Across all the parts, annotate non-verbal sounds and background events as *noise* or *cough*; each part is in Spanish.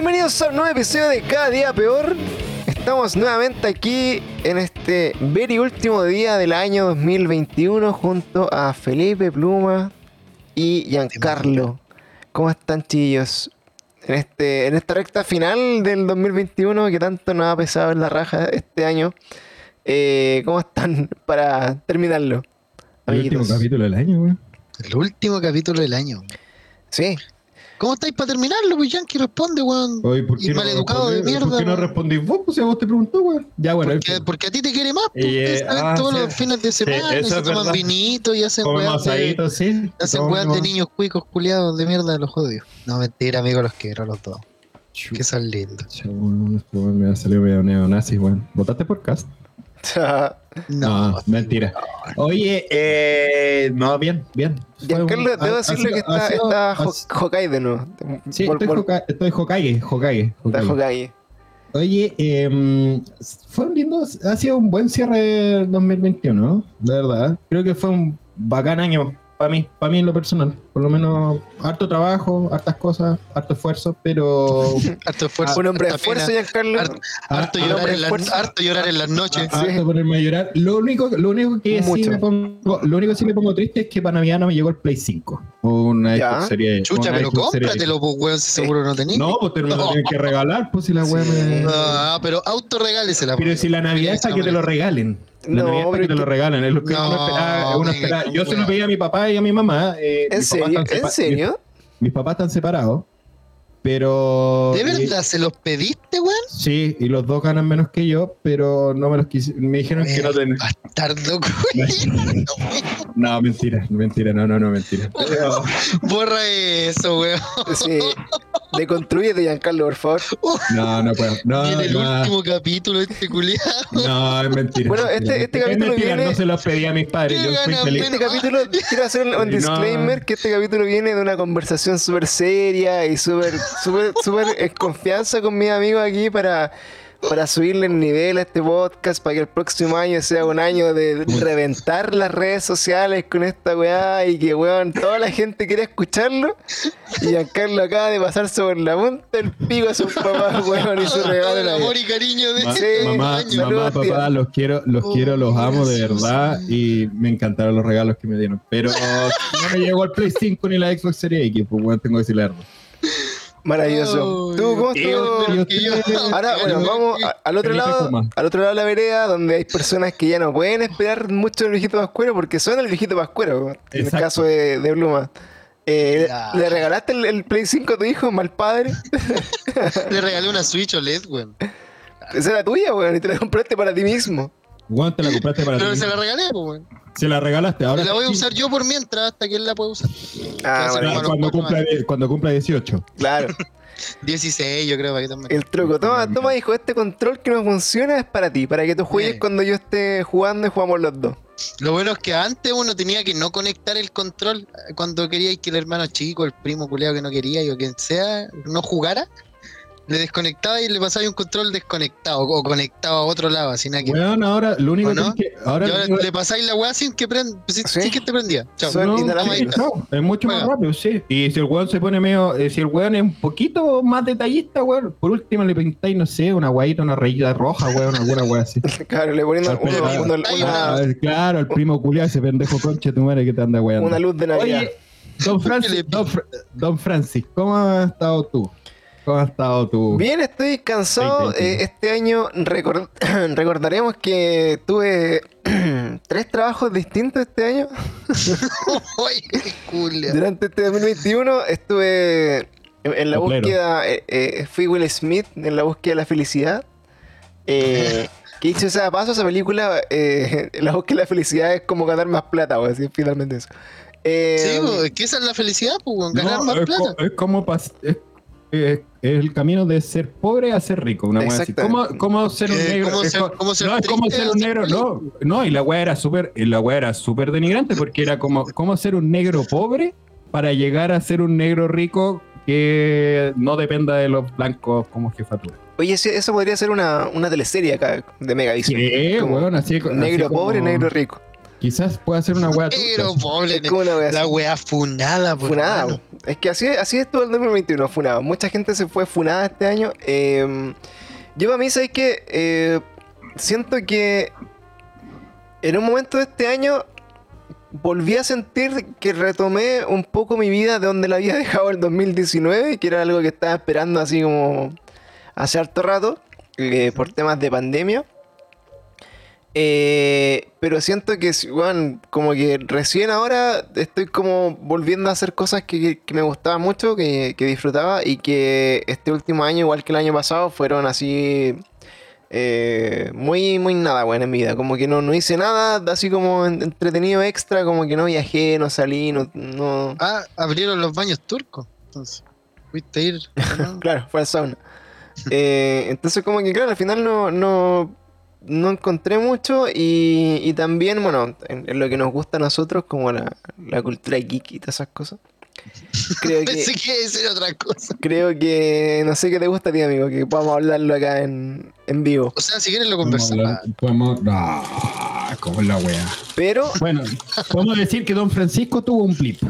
Bienvenidos a un nuevo episodio de Cada Día Peor. Estamos nuevamente aquí en este very último día del año 2021 junto a Felipe Pluma y Giancarlo. ¿Cómo están, chillos? En, este, en esta recta final del 2021 que tanto nos ha pesado en la raja este año. Eh, ¿Cómo están *laughs* para terminarlo? El último capítulo del año, güey. El último capítulo del año. Sí. ¿Cómo estáis para terminarlo, pues Yankee responde, weón? Oye, ¿por qué Y no maleducado de mierda, ¿Por qué no weón. respondís vos? Pues si a vos te preguntó, güey. Ya, bueno. Porque, porque a ti te quiere más, pues, Eh, ah, todos sí. los fines de semana, eso se es toman verdad. vinito y hacen weas de, sí. hacen weas de niños cuicos culiados de mierda, los jodidos. No, mentira, amigo, los quiero los dos. Que son lindos. Weón, este weón me ha salido medio neonazi, güey. ¿Votaste por cast? No, mentira. Oye, eh, no, bien, bien. Debo decirle que está, sido- está Ho- Hokage ¿no? Sí, estoy, vol- Hoka- estoy Hokage, Hokage. Está Hokage. Hokage. Oye, eh, fue un lindo, ha sido un buen cierre del 2021, ¿no? De verdad. Creo que fue un bacán año para mí, para mí en lo personal. Por lo menos harto trabajo, hartas cosas, harto esfuerzo, pero *laughs* harto esfuerzo. Un hombre de esfuerzo, Giancarlo. harto, harto llorar en las, esfuerzo. harto llorar en las noches. Ah, harto ponerme a llorar. Lo único, lo único que sí Mucho. me pongo, lo único que sí me pongo triste es que para Navidad no me llegó el Play 5. O una Ya. Xbox Series- Chucha, pero cómpratelo, pues, weón, si seguro no tenías. No, pues te lo *laughs* No. tienen que regalar, pues si la wea Sí. me... Ah, pero autorregálesela. Pero pues. si la Navidad es para que te lo regalen. No, Navidad que te lo. Es que No, uno esperaba, uno venga, esperaba. con Yo se lo pedí a mi papá y a mi mamá. eh, ¿En mis papás serio? están ¿En serio? Mis, mis papás están separados. Pero. ¿De eh, verdad se los pediste, weón? sí, y los dos ganan menos que yo, pero no me los quise. Me dijeron que no ten- Bastardo, *laughs* weón. *laughs* No, mentira, mentira, no, no, no, mentira. Pero- *laughs* Borra eso, weón. Sí. Deconstruyete, Giancarlo, por favor. *laughs* no, no puedo. No, Viene el no, último capítulo de este culiado. no, es mentira. Bueno, este- este Es capítulo mentira, viene- No se los pedí a mis padres, yo fui feliz. Este capítulo, quiero hacer un, un No. disclaimer, que este capítulo viene de una conversación súper seria y súper, súper, súper en confianza con mis amigos aquí para, para subirle el nivel a este podcast, para que el próximo año sea un año de reventar las redes sociales con esta weá y que, weón, toda la gente quiera escucharlo. Y Giancarlo acaba de pasarse por la punta del pico a sus papás, weón, y su Todo regalo el amor y cariño de Ma- Sí, mamá, año. Saludos, mamá, papá, los quiero, los Oh, quiero, los amo de verdad y me encantaron los regalos que me dieron. Pero *laughs* no me llegó el Play 5 ni la Xbox Series X, pues bueno, tengo que decirle verdad. Maravilloso. ¿Tú cómo usted- Ahora, bueno, vamos a- al otro lado, al otro lado de la vereda, donde hay personas que ya no pueden esperar mucho del viejito Pascuero porque son el viejito Pascuero, en el caso de, de Pluma. Eh. ¿Le regalaste el, el Play 5 a tu hijo, mal padre? *laughs* Le regalé una Switch OLED, weón. Esa era tuya, weón, y te la compraste para ti mismo. Bueno, te la compraste para *laughs* Pero ti. se la regalé, pues, weón. Se la regalaste. Ahora La voy a usar yo por mientras hasta que él la pueda usar. Ah, los cuando, cumpla, cuando cumpla 18. claro. *laughs* 16, yo creo, para que también. El truco. Toma, toma, hijo, este control que no funciona es para ti, para que tú juegues Sí. cuando yo esté jugando y jugamos los dos. Lo bueno es que antes uno tenía que no conectar el control eh, cuando quería que el hermano chico, el primo culeado que no quería o quien sea, no jugara. Le desconectaba y le pasaba un control desconectado o conectado a otro lado, así nada que. Bueno, ahora lo único que. Ahora, y ahora único- le pasáis la weá sin que prenda, sin, Sí. sin que te prendía. Chao. No, sí, no, es mucho más rápido, sí. Y si el weón se pone medio. eh, si el weón es un poquito más detallista, weón, por último le pintáis, no sé, una guayita, una rayita roja, weón, alguna weá así. *laughs* Claro, le poniendo claro. uno- Hay una, Ah, claro, el primo culiado, ese pendejo concha de tu madre que te anda weando. una luz de Navidad. Oye, don Francis, don, don Francis, ¿cómo has estado tú? ¿Cómo has estado tú? Bien, estoy cansado. Eh, este año recor- *clears throat* recordaremos que tuve *clears throat* tres trabajos distintos este año. *laughs* Durante este 2021 estuve en, la búsqueda, eh, eh, fui Will Smith en la búsqueda de la felicidad. Eh, *laughs* que sea de paso, esa película, eh, *laughs* la búsqueda de la felicidad es como ganar más plata, o así, finalmente eso. Eh, Sí, pues, es que esa es la felicidad, pues, ganar No, más es, plata. co- es como es, es- es el camino de ser pobre a ser rico, una así. ¿Cómo, cómo ser un Eh, negro? ¿cómo es ser- co- cómo ser no, es como ser un negro, feliz? no, no, y la wea era súper, y la wea era súper denigrante porque era como, cómo ser un negro pobre para llegar a ser un negro rico que no dependa de los blancos como jefatura. Oye, eso podría ser una, una teleserie acá de Megavision. Sí, así Negro como- pobre, negro rico. Quizás pueda ser una weá Pero, pobre, Es como una wea la wea funada, por Funada. mano. Es que así, así estuvo el 2021, funada. Mucha gente se fue funada este año. Eh, yo para mí, ¿sabes que eh, Siento que en un momento de este año volví a sentir que retomé un poco mi vida de donde la había *laughs* dejado el 2019, que era algo que estaba esperando así como hace harto rato, eh, por temas de pandemia. Eh, pero siento que, weón, como que recién ahora estoy como volviendo a hacer cosas que, que me gustaban mucho, que, que disfrutaba y que este último año, igual que el año pasado, fueron así eh, muy, muy nada, weón, en mi vida. Como que no, no hice nada así como en- entretenido extra, como que no viajé, no salí, no... no... Ah, abrieron los baños turcos. Entonces, fuiste ir. *laughs* Claro, fue al sauna. Eh, entonces como que claro, al final no, no, no encontré mucho y, y también, bueno, en, en lo que nos gusta a nosotros, como la, la cultura geek y todas esas cosas. *laughs* Creo que, Pensé que iba a decir otra cosa. creo que, no sé qué te gusta a ti, amigo, que podamos hablarlo acá en, en vivo. O sea, si quieres lo conversamos. podemos- Ah, como la weá. Pero, Bueno, podemos decir que Don Francisco tuvo un blip.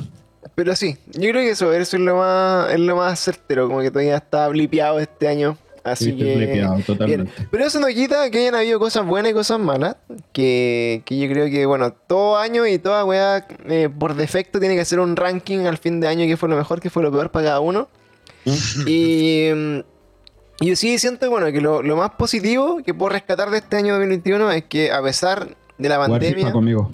pero sí, yo creo que eso, eso es lo más, es lo más certero, como que todavía está blipeado este año. Así Sí, que... Bien. Pero eso no quita que hayan habido cosas buenas y cosas malas. Que, que yo creo que, bueno, todo año y toda weá eh, por defecto tiene que hacer un ranking al fin de año que fue lo mejor, que fue lo peor para cada uno. *laughs* y, mm, yo sí siento, bueno, que lo, lo más positivo que puedo rescatar de este año 2021 es que a pesar de la pandemia, conmigo.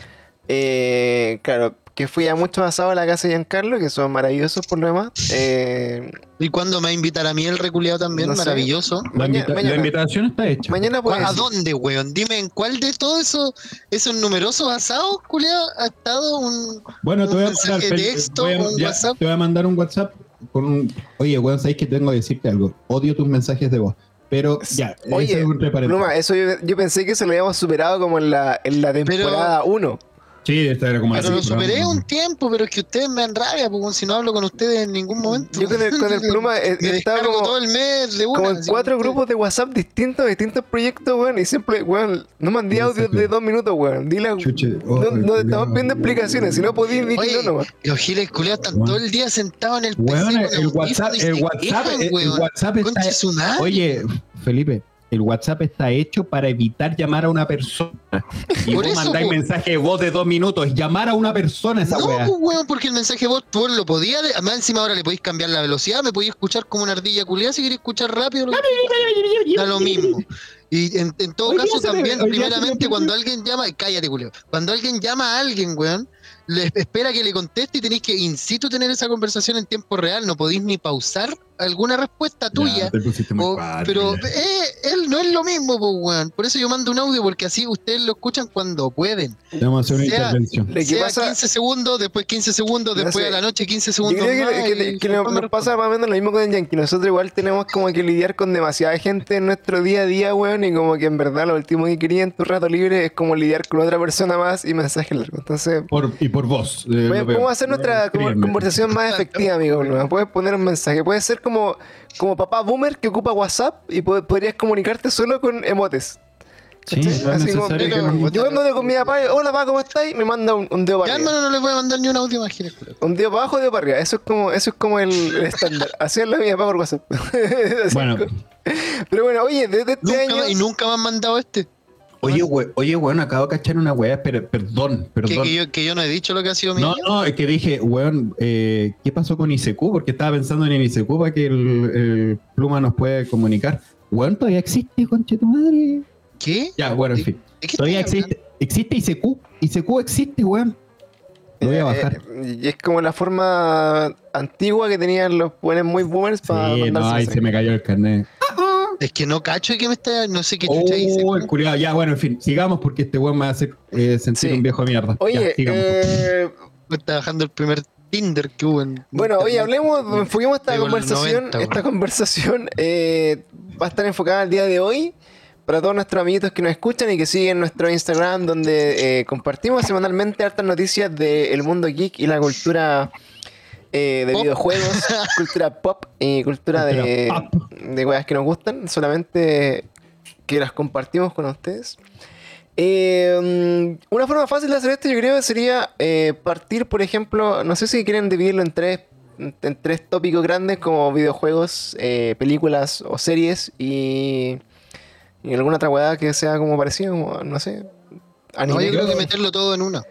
eh, claro, que fui a muchos asados a la casa de Giancarlo, que son maravillosos por lo demás. Eh, ¿Y cuándo me va a invitar a mí el reculeado también? No sé. Maravilloso. La, maña- invita- mañana. la invitación está hecha. mañana ¿Cuá- pues... ¿A dónde, weón? Dime, ¿en cuál de todos esos, esos numerosos asados, culeado, ha estado un... Bueno, te voy a un mandar, mensaje de Fel- texto, voy a- un ya, WhatsApp. te voy a mandar un WhatsApp con un. Oye, weón, sabéis que tengo que decirte algo. Odio tus mensajes de voz. Pero ya, Oye, ese es un. Pluma, eso yo, yo pensé que eso lo habíamos superado como en la, en la temporada 1. Sí, esta era como Pero así, lo superé un tiempo, pero es que ustedes me dan rabia, porque si no hablo con ustedes en ningún momento. Yo con el, con el *laughs* Pluma eh, Me estaba como, todo el mes de una. como en cuatro grupos de WhatsApp distintos, distintos proyectos, weón. Y siempre, weón, no mandé audios de dos minutos, weón. Dile, Chuche, no, oh, no te estamos culiao. pidiendo explicaciones. Si no podías, Oye, no nomás. Los giles culiados están Weón. todo el día sentados en el PC. Weón, el WhatsApp, el WhatsApp, quejan, el weón. WhatsApp está. Oye, Felipe, el WhatsApp está hecho para evitar llamar a una persona. Y Por vos eso, mandáis mensaje de voz de dos minutos. Llamar a una persona esa No, weá. weón, porque el mensaje vos tú lo podías, además encima ahora le podéis cambiar la velocidad, me podéis escuchar como una ardilla culiada si queréis escuchar rápido, lo que- da lo mismo. Y en, en todo caso también, me primeramente, cuando alguien llama, cállate culiado, cuando alguien llama a alguien, weón, le espera que le conteste y tenéis que in situ tener esa conversación en tiempo real, no podéis ni pausar alguna respuesta tuya. Ya, O- pero eh, él no es lo mismo, weón. Por eso yo mando un audio, porque así ustedes lo escuchan cuando pueden. Vamos a hacer una sea- intervención. Sea pasa, 15 segundos, después 15 segundos, después sé. a la noche 15 yo segundos creo más. que, nos pasa más o menos lo mismo con el Yankee. Nosotros igual tenemos como que lidiar con demasiada gente en nuestro día a día, weón. Y como que en verdad lo último que quería en tu rato libre es como lidiar con otra persona más y mensajes largos. Entonces, Por, y por vos. eh. ¿Cómo hacer nuestra como- conversación más efectiva, amigo? Puedes poner un mensaje. Puedes ser como, como papá boomer que ocupa WhatsApp y po- podrías comunicarte solo con emotes. Sí, no Así como, que yo cuando le con mi papá, hola papá, ¿cómo estáis? Me manda un, un dedo Ya, para arriba. hermano, no les voy a mandar ni un audio más, culiao. Un dedo para abajo, dedo para arriba. Eso es como, eso es como el, estándar. *laughs* Así es la mi papá por WhatsApp. *laughs* Bueno, Pero bueno, oye, desde este Nunca año. me- y nunca me han mandado este. Oye, we- oye, weón, acabo de cachar una weá. pero- Perdón, perdón. que yo, que yo no he dicho lo que ha sido mi No, no, es que dije, weón, eh, ¿qué pasó con ICQ? Porque estaba pensando en el ICQ para que el, el pluma nos puede comunicar. Weón, todavía existe, conche tu madre. ¿Qué? Ya, bueno, en fin. ¿De qué Todavía existe. Existe ICQ. ICQ existe, weón. Lo voy a bajar. eh, y es como la forma antigua que tenían los buenos muy boomers para Sí, no, mandarse ahí se me cayó el carnet. Es que no cacho que me está. No sé qué chucha dice. Oh, el culiao. Ya, bueno, en fin, sigamos porque este weón me va a hacer eh, sentir Sí. un viejo de mierda. Oye, Ya, sigamos. eh, Me está bajando el primer Tinder que hubo en. Bueno, oye, hablemos, enfoquemos esta conversación. 90, esta conversación eh, va a estar enfocada al día de hoy para todos nuestros amiguitos que nos escuchan y que siguen nuestro Instagram, donde eh, compartimos semanalmente hartas noticias del mundo geek y la cultura eh, de Pop. videojuegos, *laughs* cultura pop y cultura, de, Cultura de weas que nos gustan, solamente que las compartimos con ustedes. Eh, una forma fácil de hacer esto, yo creo, sería eh, partir, por ejemplo, no sé si quieren dividirlo en tres, en tres tópicos grandes como videojuegos, eh, películas o series y, y alguna otra weá que sea como parecido, como, no sé. No, yo creo que meterlo todo en una.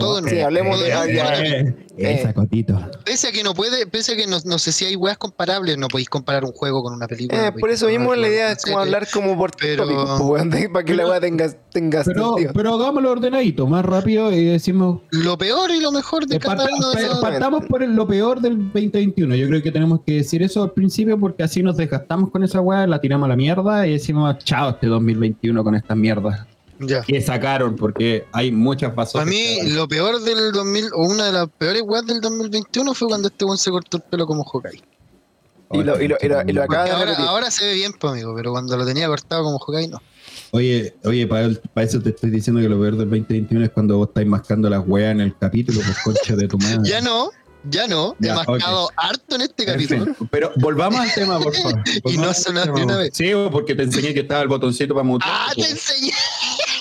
Todo en Sí, hablemos de- en una. Eh, Esa cotito. Pese a que no puede, pese a que no, no sé si hay weas comparables, no podéis comparar un juego con una película. Eh, no por eso mismo la idea es como hablar como por pero- pues, weón, de- para que la weá tenga, tenga Pero, sentido. pero hagámoslo ordenadito, más rápido y decimos. Lo peor y lo mejor de eh, cada uno de esos. partamos por el- lo peor del 2021. Yo creo que tenemos que decir eso al principio porque así nos desgastamos con esa weá, la tiramos a la mierda y decimos chao este 2021 con estas mierdas Ya. que sacaron porque hay muchas Para basotas. mí, lo peor del 2000, o una de las peores weas del 2021 fue cuando este weón se cortó el pelo como Hawkeye. Y lo- y lo- y lo- y lo acaba de ahora, se ve bien, pues, amigo, pero cuando lo tenía cortado como Hawkeye, no. Oye, oye, para eso te estoy diciendo que lo peor del 2021 es cuando vos estáis mascando las weas en el capítulo, pues concha de tu *laughs* madre. Ya no, ya no. Ya, He mascado harto en este capítulo. Perfecto. Pero volvamos al tema, por favor. *laughs* Y no sonaste tema, una vez. Sí, porque te enseñé que estaba el botoncito para mutear. ¡Ah, te pues. enseñé!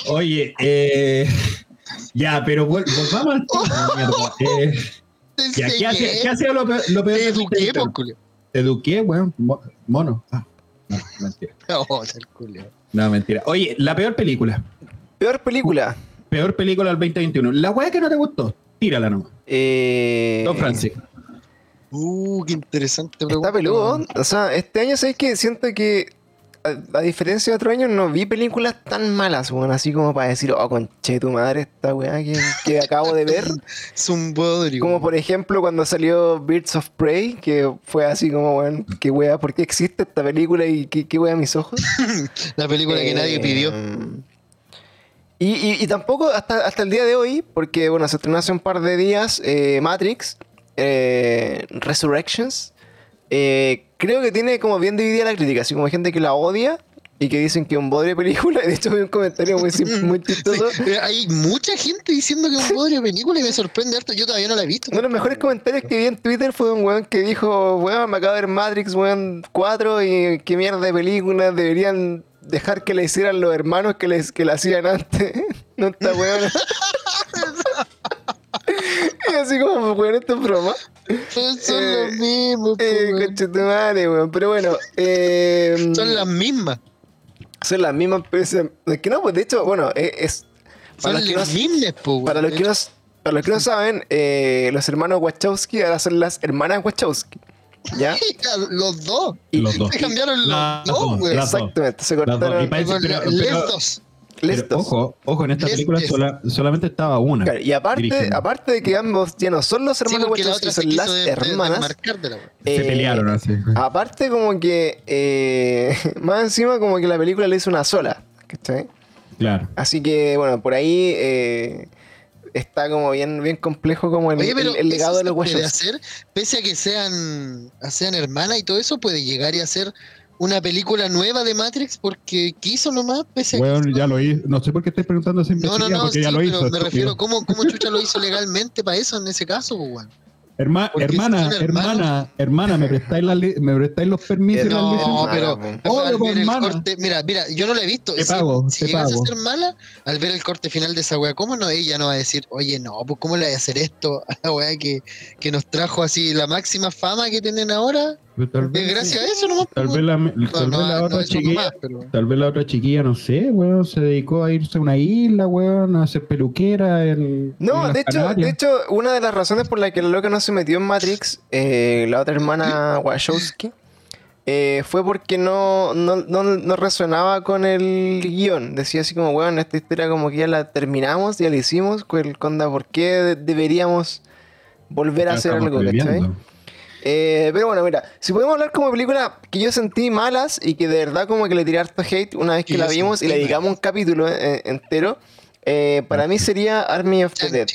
Oye, eh, *laughs* ya, pero vol- volvamos al tema. *laughs* Eh, ya, ¿qué, ha sido- enseñé! qué ha sido lo peor, lo peor Te eduqué, 2021? pues, culio. Te eduqué, weón. Mo- Mono. Ah, no, mentira. *laughs* No, mentira. Oye, la peor película. Peor película. Peor película del 2021. La wea que no te gustó. Tírala nomás. Eh, Don Francis. Uh, qué interesante pregunta. Está peludo. O sea, este año sabéis que siento que, a, a diferencia de otro año, no vi películas tan malas, weón. Así como para decir, oh, conche tu madre, esta weá que, que acabo de ver. *laughs* Es un bodrio. Como por ejemplo cuando salió Birds of Prey, que fue así como, weón, qué weá, ¿por qué existe esta película y qué, qué weá mis ojos? *laughs* La película que nadie Eh, pidió. Y, y- y tampoco hasta, hasta el día de hoy, porque bueno, se estrenó hace un par de días eh, Matrix eh, Resurrections. Eh, creo que tiene como bien dividida la crítica, así como hay gente que la odia y que dicen que es un bodrio de película. *laughs* De hecho, vi un comentario muy, muy chistoso. Sí, hay mucha gente diciendo que es un bodrio de película y me sorprende harto. Yo todavía no la he visto. Uno de los mejores comentarios que vi en Twitter fue un weón que dijo, weón, me acabo de ver Matrix, weón, 4 y qué mierda de película, deberían dejar que le hicieran los hermanos que les que la hacían antes. *laughs* no está weón. *laughs* y así como, weón, esto es broma. *laughs* Son, Eh, los mismos. Eh, weón. conchetumare, weón. Pero bueno, eh, Son las mismas. son las mismas, pero es es que no, pues de hecho, bueno, es... es- Son para los que no- las mismas, po, weón. Para los que no, para los que no saben, eh, los hermanos Wachowski ahora son las hermanas Wachowski. ¿Ya? *laughs* Los dos. Y- Los dos. Se cambiaron los dos. Exactamente, se Las dos. Y cortaron parece- pero- pero-. Pero, ojo, ojo, en esta Les- película sola- solamente estaba una. Claro, y aparte, dirigiendo. aparte de que ambos ya no son los Sí, hermanos la Wachowski, son las de- hermanas. desmarcar de la weón. Se eh, pelearon así. Aparte, como que eh, *laughs* más encima, como que la película le hizo una sola. ¿cachai? Claro. Así que, bueno, por ahí eh, está como bien, bien complejo como el, Oye, pero el- el legado eso de los puede Wachowski. hacer, pese a que sean, sean hermanas y todo eso, puede llegar y hacer una película nueva de Matrix porque quiso nomás, pese a que Bueno, ya lo hizo. No sé por qué estoy preguntando esa No, no, no, porque sí, ya lo pero hizo. me estúpido. refiero, ¿cómo, ¿cómo *laughs* Chucha lo hizo legalmente para eso en ese caso, pues? Herma- hermana, hermana, hermana, ¿me prestáis, la li- ¿me prestáis los permisos y las No, licencias? pero al ver el corte, mira, mira, yo no la he visto. Te si pago, si te pago. a ser mala, al ver el corte final de esa weá, ¿cómo no ella no va a decir, oye, no, pues cómo le voy a hacer esto a la weá que, que nos trajo así la máxima fama que tienen ahora? Pero tal Es vez, gracias a eso nomás. tal pues, vez la, no, tal vez no, la no, otra chiquilla, nomás, pero- tal vez la otra chiquilla, no sé, weón, se dedicó a irse a una isla, weón, a hacer peluquera en No, en de hecho, Canarias. de hecho, una de las razones por la que la loca no se metió en Matrix, eh, la otra hermana *clears throat* Wachowski, eh, fue porque no, no, no, no resonaba con el guion. Decía así como, bueno, esta historia como que ya la terminamos, ya la hicimos, con- conda, ¿por qué de- deberíamos volver a hacer algo, ¿cachai? Eh, pero bueno, mira, si podemos hablar como película que yo sentí malas y que de verdad como que le tiré harto hate una vez que la vimos y le dedicamos un capítulo eh, entero, eh, para mí sería Army of the Dead.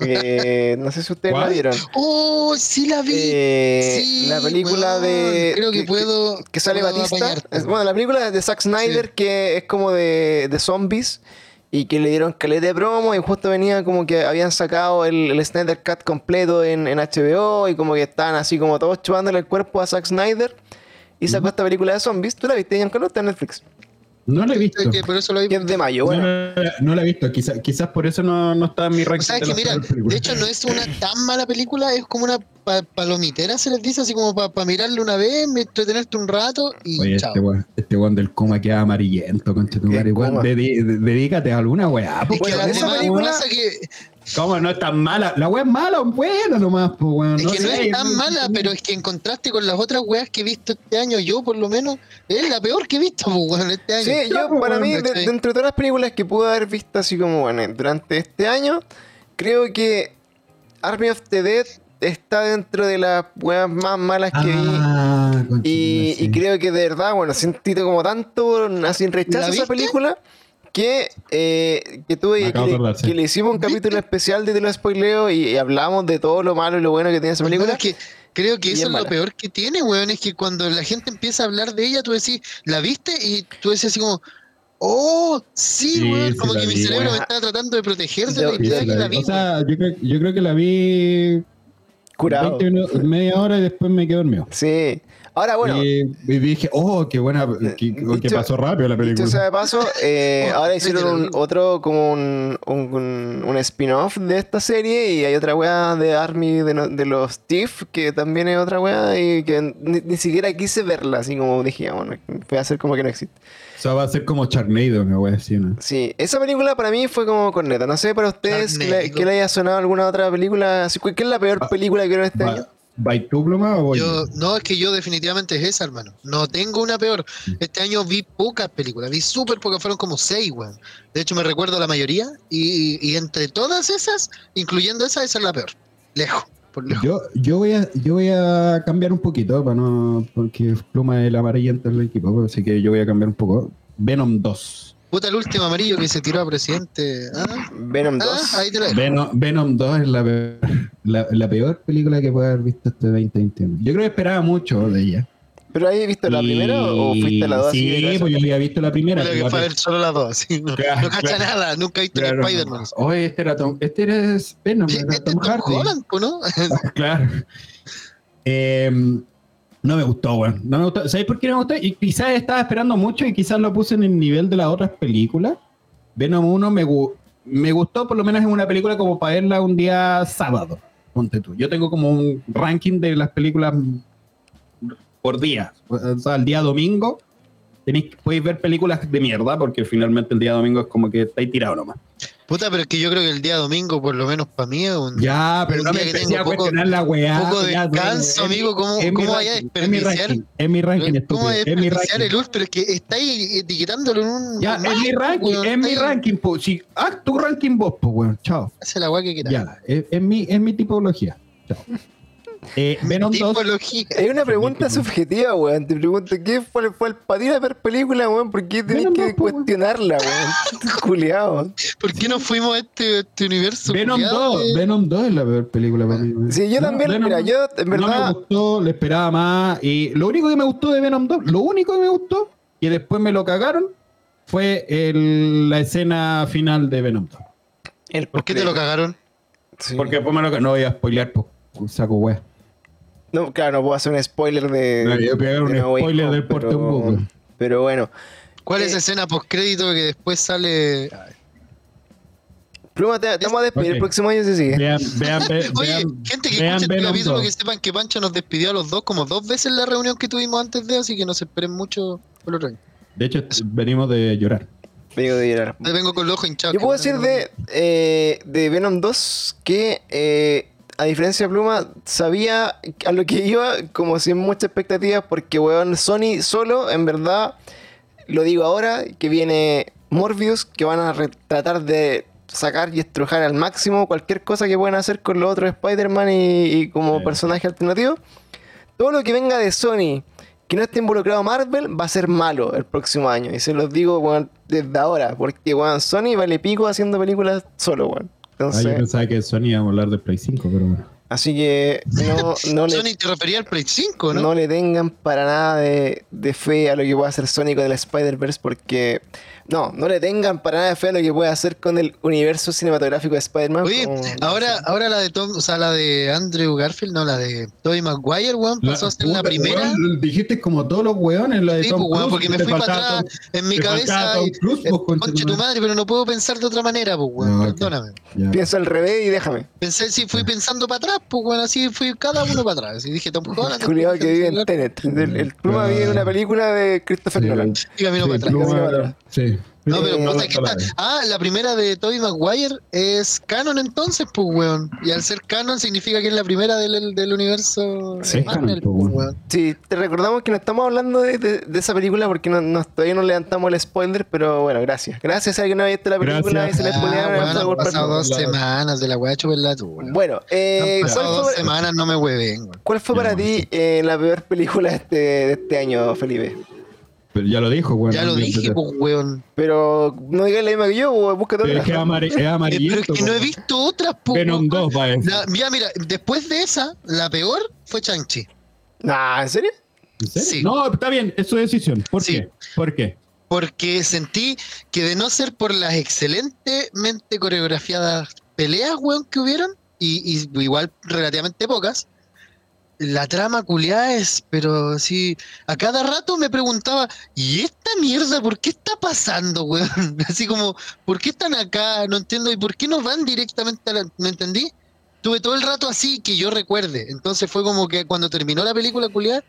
Eh, no sé si ustedes la vieron. Oh, sí la vi. Eh, Sí, la película de. creo que puedo- Que sale puedo Batista. Es- bueno, la película de Zack Snyder, Sí. que es como de, de zombies. Y que le dieron caleta de promo. Y justo venía como que habían sacado el, el Snyder Cut completo en, en HBO. Y como que estaban así como todos chupándole el cuerpo a Zack Snyder. Y sacó esta película de zombies. ¿Tú la viste, Giancarlo? Está en Netflix. No la he visto. Que por eso lo vi. Es de mayo, No, bueno. no, no, no la he visto. Quizás quizás por eso no, no está en mi O ranking. sea, de que mira, hecho no es una tan mala película, es como una pa- palomitera, se les dice, así como para mirarle una vez, entretenerte un rato y Oye, chao. este weón, este del coma queda amarillento, concha tu dedícate a alguna weá, Es que la película- que, ¿Cómo no es tan mala? La weá es mala o buena nomás, pues weón. es que no sé, es tan mala, pero es que en contraste con las otras weas que he visto este año, yo por lo menos, es la peor que he visto, pues, weón, este año. Sí, yo para mí, de, de todas las películas que pude haber visto así como bueno, durante este año, creo que Army of the Dead está dentro de las weas más malas que vi. Ah, tu Y, creo que de verdad, bueno, sentí como tanto así rechazo ¿La a esa película que, eh, que tuve que, le- acordar, sí. que le hicimos un ¿Viste? capítulo especial de Te lo spoileo y, y hablamos de todo lo malo y lo bueno que tiene esa película. es que creo que Y eso es lo peor que tiene, weón. Es que cuando la gente empieza a hablar de ella, tú decís, ¿la viste? Y tú decís así como, oh, sí, Sí, weón. Como que mi vi, cerebro weón. me estaba tratando de proteger de Yo- la Sí, idea sí, que la la vi. vi. O sea, yo creo, yo creo que la vi Curado. 20 minutos, media hora y después me quedé dormido. Sí. Ahora, bueno, y, y dije, oh, qué buena, que, que Dicho- pasó rápido la Dicho película. sea de paso, eh, Oh, ahora hicieron un, otro como un, un, un- spin-off de esta serie y hay otra weá de Army de, no- de los Thief que también es otra weá y que ni, ni siquiera quise verla, así como dije, ah, bueno, voy a hacer como que no existe. O sea, va a ser como Charnado, me voy a decir. ¿no? Sí, esa película para mí fue como corneta. No sé para ustedes que le, Charneido. que le haya sonado alguna otra película. así, ¿Qué es la peor Ah, película que vieron este año? Va- ¿By tu pluma o voy Yo, no, es que yo definitivamente es esa, hermano. No tengo una peor. Este año vi pocas películas, vi súper pocas, fueron como seis, weón. De hecho, me recuerdo la mayoría, y, y entre todas esas, incluyendo esa, esa es la peor. Lejos, por lejos. Yo, yo voy a yo voy a cambiar un poquito para no porque pluma es el amarillento del equipo, así que yo voy a cambiar un poco. Venom 2. Puta, el último amarillo que se tiró a presidente. Ah, Venom 2. ah, ahí te la. Venom, Venom 2 es la peor, la, la peor película que puede haber visto este 2021. Yo creo que esperaba mucho de ella. ¿Pero has visto la Y- primera o fuiste a la 2? Sí, pues yo había visto la primera. Creo que la fue a ver solo las dos, así, no, Claro, no cacha claro. nada, nunca he visto claro. Spider-Man. Oye, este era Tom, este era Venom, Sí, era Este es Tom Tom Hardy. Holland, po, ¿no? *laughs* Claro. Eh, *laughs* no me gustó, weón. No me gustó. ¿Sabéis por qué no me gustó? Y quizás estaba esperando mucho y quizás lo puse en el nivel de las otras películas. Venom 1 me, me gustó, por lo menos en una película como para verla un día sábado. Ponte tú. Yo tengo como un ranking de las películas por día. O sea, el día domingo tenéis, podéis ver películas de mierda porque finalmente el día domingo es como que estáis tirado nomás. Puta, pero es que yo creo que el día domingo, por lo menos para mí, es un Ya, pero Un no me que tengo a poco- cuestionar la weá. poco ya, descanso, es mi- amigo, ¿cómo- cómo vaya a ranking, Es mi desperdiciar? ranking, es mi ranking, ¿Cómo es mi desperdiciar ranking. el luz? Pero es que estáis etiquetándolo en un. Ya, es mi ranking, es mi ranking, po. Si, haz tu ranking vos, pues, weón. Chao. Hace la weá que quieras. Ya, es, es mi, es mi tipología. Chao. Eh, Venom 2. Tipología. Es una pregunta subjetiva, weón. Te pregunto, ¿qué fue, fue el para ti la peor película, weón? ¿Por qué tenés Venom que po, weón. cuestionarla, weón? *laughs* Culeado. ¿Por qué no fuimos a este, este universo? Venom culiado 2, de- Venom 2 es la peor película para mí. weón. Sí, yo No, también, Venom mira, yo en No me verdad. gustó, le esperaba más. Y lo único que me gustó de Venom 2, lo único que me gustó, y después me lo cagaron, fue el- la escena final de Venom 2. el ¿Por qué te lo cagaron? Sí. Porque después me lo no voy a spoilear, pues, saco wea. No, claro, no puedo hacer un spoiler de. No, yo pegar un de No spoiler Home, del Porte pero- un poco. Pero bueno. ¿Cuál es Eh, esa escena postcrédito que después sale? Pluma, te, te vamos a despedir Ok. el próximo año si sigue. Vean, vean, *laughs* ve- Oye, vean, gente que vean escucha este Venom capítulo 2. que sepan que Pancho nos despidió a los dos como dos veces en la reunión que tuvimos antes de, así que no se esperen mucho por el otro año. De hecho, venimos de llorar. Vengo de llorar. Vengo con el ojo hinchado. Yo puedo decir de, eh, de Venom 2 que, eh, a diferencia de Pluma, sabía a lo que iba como sin muchas expectativas porque, weón, Sony solo, en verdad, lo digo ahora, que viene Morbius, que van a tratar de sacar y estrujar al máximo cualquier cosa que puedan hacer con los otros Spider-Man y, y como Sí. personaje alternativo. Todo lo que venga de Sony que no esté involucrado Marvel va a ser malo el próximo año. Y se los digo, weón, desde ahora. Porque, weón, Sony vale pico haciendo películas solo, weón. Ah, yo Entonces, pensaba que Sony iba a hablar de Play 5, pero bueno. Así que no, no, le, Sony te refería al Play 5, ¿no? no le tengan para nada de, de fe a lo que pueda hacer Sony con el Spider-Verse porque... No, no le tengan para nada de fe a lo que puede hacer con el universo cinematográfico de Spider-Man. Oye, como- ahora, ahora la de Tom, o sea, la de Andrew Garfield, no, la de Tobey Maguire, weón, pasó a ser la primera. weón, dijiste como todos los weones, la de Sí, Tom pues, weón, porque me fui para atrás Tom- en mi cabeza y, eh, pues, concha conche tu madre, pero no puedo pensar de otra manera, pues, weón, perdóname. Ya. Pienso al revés y déjame. Pensé, sí, fui pensando para atrás, pues, weón, así fui cada uno para atrás. Y dije, Tom Holland. Culiado que vive en Tenet. El, el pluma vive en una película de Christopher. Nolan. Camino Sí, para atrás. Sí. No, pero Eh, puta, que está- Ah, la primera de Tobey Maguire es canon entonces, pues, weón. Y al ser canon significa que es la primera del, del universo Sí, canon, Marvel, pues, pues, weón. Sí, te recordamos que no estamos hablando de, de- de esa película porque no, no- todavía no levantamos el spoiler, pero bueno, gracias. Gracias a que no había visto la película Gracias. y se le Ah, spoilearon fue han pasado dos Claro. semanas de la weá chuparla tú, weón. Bueno, eh, Han ¿cuál, pasado fue, dos para- semanas, no me hueven, weón. cuál fue para ti eh, la peor película de este, de este año, Felipe? Pero ya lo dijo, weón. Ya lo dije, pues, weón. Pero no digas la misma que yo, o búscate Pero es que es, otra. amare- es Eh, amarillento. Pero es que no he weón. visto otras, pues. Venom weón. 2 va a ser. La- mira, mira, después de esa, la peor fue Chanchi. Nah, ¿en serio? ¿En serio? sí. No, está bien, es su decisión. ¿Por Sí. qué? ¿Por qué? Porque sentí que de no ser por las excelentemente coreografiadas peleas, weón, que hubieron, y, y igual relativamente pocas, la trama culiada es, pero sí, a cada rato me preguntaba, ¿y esta mierda por qué está pasando, weón? *laughs* Así como, ¿por qué están acá? No entiendo, ¿y por qué no van directamente a la... ¿Me entendí? Tuve todo el rato así que yo recuerde. Entonces fue como que cuando terminó la película culiada,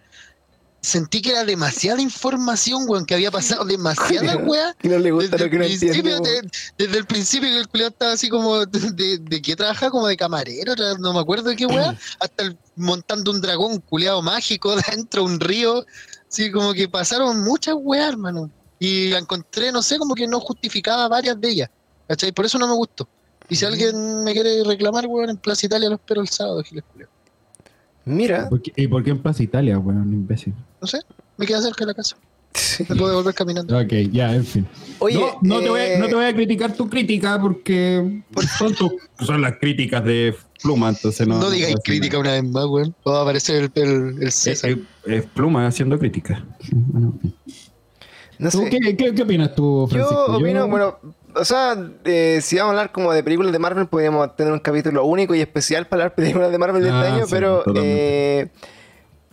sentí que era demasiada información, weón, que había pasado demasiada *laughs* weá. No le gusta Desde lo que el, no de- desde el principio que el culiado estaba así como de, de, de que trabaja como de camarero, no me acuerdo de qué weá, *clears throat* hasta el- montando un dragón culiado mágico *laughs* dentro de un río, así como que pasaron muchas weas, hermano. Y la encontré, no sé, como que no justificaba varias de ellas. ¿Cachai? Por eso no me gustó. Y si alguien me quiere reclamar, weón, en Plaza Italia lo espero el sábado, Giles culiao. Mira. ¿Por qué- ¿Y por qué en Plaza Italia, weón? Imbécil. No sé, me queda cerca de la casa. Me puedo devolver caminando. Ok, ya, en fin. Oye, no, no te voy a, eh, no te voy a criticar tu crítica porque son, tu- son las críticas de Pluma, entonces no. No, digáis crítica una vez más, weón. Va a aparecer el, el, el nada. César. Es, es- es Pluma haciendo crítica. Bueno, en fin. no ¿Tú sé. qué, qué, qué opinas tú, Yo Francisco? opino, bueno, o sea, eh, si vamos a hablar como de películas de Marvel, podríamos tener un capítulo único y especial para hablar de películas de Marvel de este Ah, año, sí, pero eh,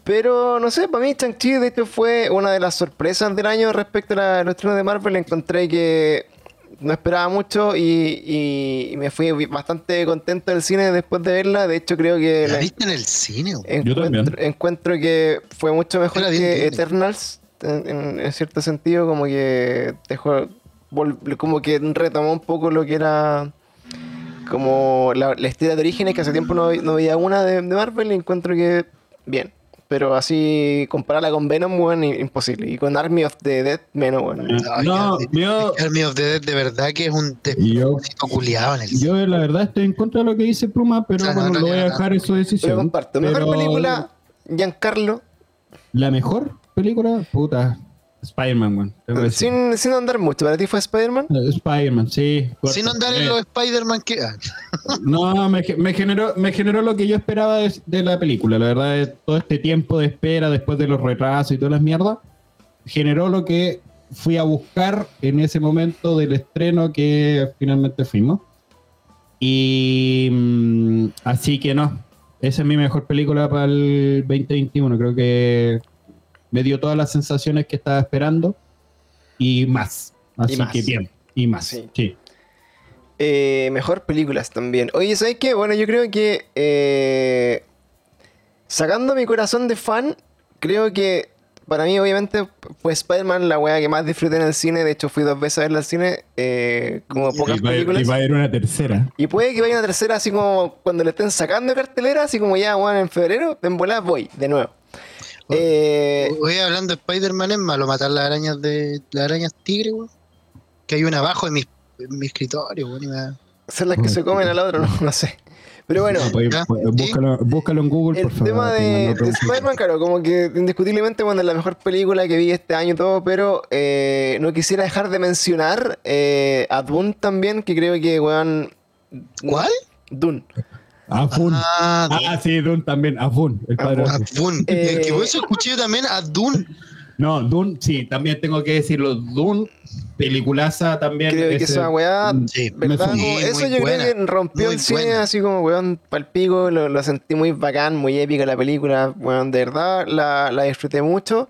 pero no sé, para mí Shang-Chi de hecho fue una de las sorpresas del año respecto a los estrenos de Marvel. Encontré que no esperaba mucho y, y- y me fui bastante contento del cine después de verla. De hecho, creo que ¿La la- viste en el cine, weón? Yo también. encuentro, encuentro que fue mucho mejor que. Eternals en, en- en cierto sentido como que dejó vol- como que retomó un poco lo que era como la, la historia de orígenes que hace tiempo no, no veía una de, de Marvel y encuentro que bien pero así compararla con Venom bueno, imposible. Y con Army of the Dead menos bueno Ay, no, Army- yo, Army of the Dead de verdad que es un yo, despósito culiado en el yo la verdad estoy en contra de lo que dice Pluma, pero O sea, no, bueno, no lo voy a dejar en su decisión. pero comparto. Mejor Pero película Giancarlo. La mejor película, puta, Spider-Man, weón. sin, sin andar mucho para ti fue Spider-Man Eh, Spider-Man, sí. Sin andar en Eh, los Spider-Man que. ah, No, me, me generó, me generó lo que yo esperaba de, de la película. La verdad, es todo este tiempo de espera después de los retrasos y todas las mierdas, generó lo que fui a buscar en ese momento del estreno que finalmente fuimos. Y mm, así que no, esa es mi mejor película para el 2021. Creo que me dio todas las sensaciones que estaba esperando y más. Así más. que bien, y más. Sí. sí. Eh, mejor películas también. Oye, ¿sabes qué? Bueno, yo creo que eh, sacando mi corazón de fan, creo que para mí obviamente fue Spider-Man la wea que más disfruté en el cine. De hecho, fui dos veces a verla al cine, eh, como pocas Y va, películas. y va a haber una tercera. Y puede que vaya una tercera así como cuando le estén sacando de cartelera, así como ya, bueno, en febrero, en volada voy, de nuevo. Eh, Hoy hablando de Spider-Man es malo matar las arañas de. las arañas tigre, weón. Que hay una abajo en mi, en mi escritorio, weón. me son las que se comen al otro, *laughs* no, no sé. Pero bueno, No, pues, pues, sí. búscalo, búscalo en Google, El por favor. tema que de, de Spider-Man, claro, como que indiscutiblemente bueno, es la mejor película que vi este año y todo, pero eh, no quisiera dejar de mencionar eh, a Dune también, que creo que, weón... ¿Cuál? Dune. Afun. Ah, Ah, sí, Dune también. Afun, el padre. a Dune. Eh, que eso escuché yo también a Dune. No, Dune, sí, también tengo que decirlo. Dune, peliculaza también. Creo que ese- esa weá, Mm, Sí. ¿verdad? Sí, eso yo buena, creo que rompió muy el cine buena. así como weón palpico, lo, lo sentí muy bacán, muy épica la película, weón, de verdad la, la disfruté mucho.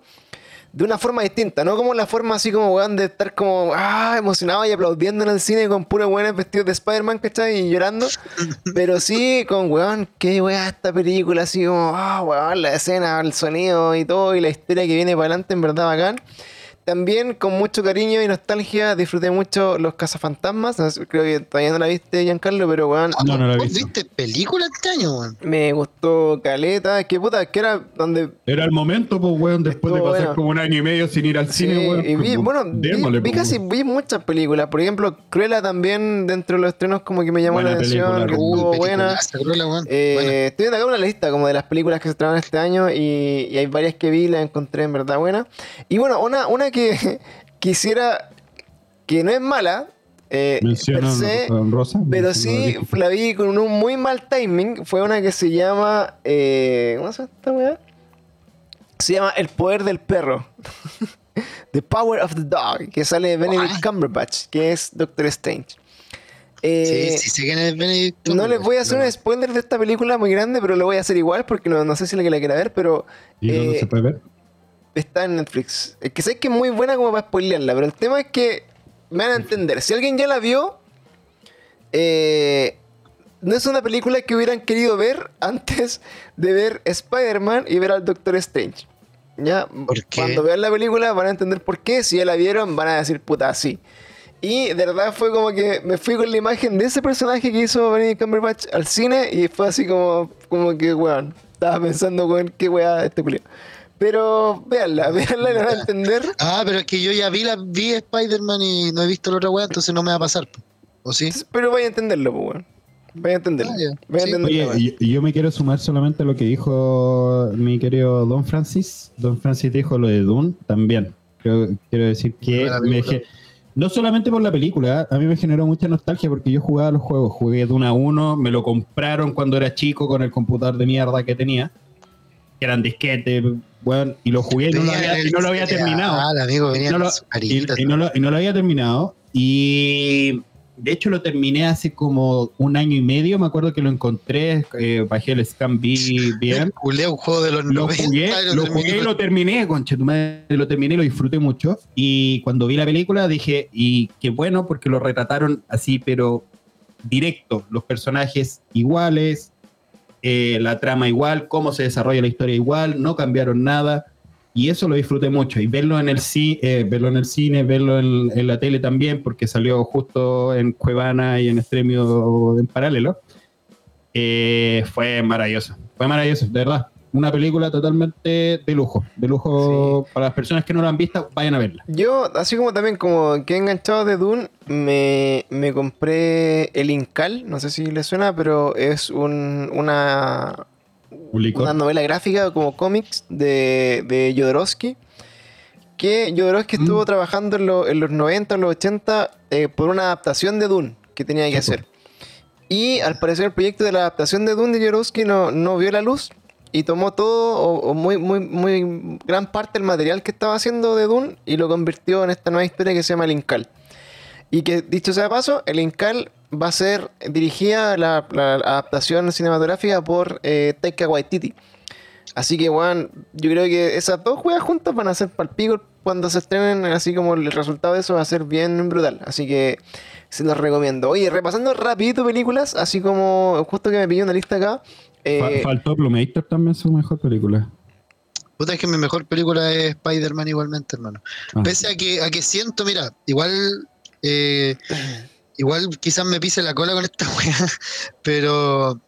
De una forma distinta, no como la forma así como weón de estar como ah, emocionado y aplaudiendo en el cine con puros weones vestidos de Spider-Man, ¿cachai? Y llorando. *laughs* Pero sí con weón, qué weá esta película, así como, ah, weón, la escena, el sonido y todo, y la historia que viene para adelante, en verdad bacán. También con mucho cariño y nostalgia disfruté mucho Los Cazafantasmas. No sé, creo que todavía no la viste, Giancarlo, pero weón, No, no la he ¿Vos visto. viste película este año, weón? me gustó Caleta. Que puta, que era donde. Era el momento, pues, weón, después de pasar bueno. como un año y medio sin ir al Sí, cine, weón. y vi, como, bueno, vi, démosle, vi pues, casi vi muchas películas. Por ejemplo, Cruella también, dentro de los estrenos, como que me llamó Buena la atención, que estuvo buena. peliculaza, Cruella, weón. Eh, Buena. Estoy viendo acá una lista como de las películas que se estrenaron este año y, y hay varias que vi, las encontré en verdad buenas. Y bueno, una, una que *laughs* quisiera, que no es mala, eh, Menciona se, Rosa. pero sí la vi con un muy mal timing. Fue una que se llama. eh, ¿Cómo se llama esta weá? Se llama El poder del perro. *laughs* the Power of the Dog. Que sale de Benedict? Cumberbatch, que es Doctor Strange. Eh, sí, sí, sé Benedict no les voy a hacer un spoiler de esta película muy grande, pero lo voy a hacer igual porque no, no sé si la que la quiera ver, pero ¿Y dónde eh, se puede ver? Está en Netflix. Es que sé que es muy buena como para spoilearla, pero el tema es que me van a entender. Si alguien ya la vio, eh, no es una película que hubieran querido ver antes de ver Spider-Man y ver al Doctor Strange. ¿Ya? ¿Por qué? Cuando vean la película van a entender por qué. Si ya la vieron, van a decir puta, sí. Y de verdad fue como que me fui con la imagen de ese personaje que hizo Benedict Cumberbatch al cine y fue así como, como que, weón, estaba pensando, weón, qué weá este culio. Pero véanla, véanla y la van a entender. *laughs* Ah, pero es que yo ya vi la vi Spider-Man y no he visto la otra weá, entonces no me va a pasar. ¿O sí? Pero vaya a entenderlo, pues, weón. Vaya a entenderlo. Ah. Vaya a Sí. entenderlo. Oye, yo, yo me quiero sumar solamente a lo que dijo mi querido Don Francis. Don Francis dijo lo de Dune también. Creo- quiero decir que me ge- no solamente por la película, a mí me generó mucha nostalgia porque yo jugaba los juegos. Jugué Dune a 1, me lo compraron cuando era chico con el computador de mierda que tenía. Que eran disquetes, bueno, y lo jugué y no lo había, y no lo había terminado. Ah, el amigo Y venía no, con lo, y- y no lo- y no lo había terminado. Y de hecho lo terminé hace como un año y medio. Me acuerdo que lo encontré, eh, bajé el Scan B bien. *laughs* Culé un juego de los Lo 90 jugué, y lo jugué y lo terminé, concha tu madre, lo terminé y lo disfruté mucho. Y cuando vi la película dije, y qué bueno porque lo retrataron así, pero directo, los personajes iguales, eh, la trama igual, cómo se desarrolla la historia igual, no cambiaron nada. Y eso lo disfruté mucho. Y verlo en el, eh, verlo en el cine, verlo en, en la tele también, porque salió justo en Cuevana y en Extremio en paralelo, eh, fue maravilloso. Fue maravilloso, de verdad. Una película totalmente de lujo. De lujo para las personas que no la han visto, vayan a verla. Yo, así como también como que he enganchado de Dune, me, me compré el Incal, no sé si le suena, pero es un, una, Un una novela gráfica como cómics de, de Jodorowsky. Que Jodorowsky Mm. estuvo trabajando en, lo- en los 90, en los 80 eh, por una adaptación de Dune que tenía que hacer. Y al parecer el proyecto de la adaptación de Dune de Jodorowsky no, no vio la luz y tomó todo o, muy, muy, muy gran parte del material que estaba haciendo de Dune y lo convirtió en esta nueva historia que se llama El Incal. Y que, dicho sea de paso, El Incal va a ser dirigida la, adaptación cinematográfica por eh, Taika Waititi. Así que, weón, yo creo que esas dos juegas juntas van a ser palpico cuando se estrenen, así como el resultado de eso va a ser bien brutal. Así que se los recomiendo. Oye, repasando rapidito películas, así como justo que me pilló una lista acá. Eh, Fa- Faltó Plumator también su mejor película. Puta, es que mi mejor película es Spider-Man igualmente, hermano. Ah. Pese a que, a que siento, mira, igual, eh, igual quizás me pise la cola con esta *laughs* weá, pero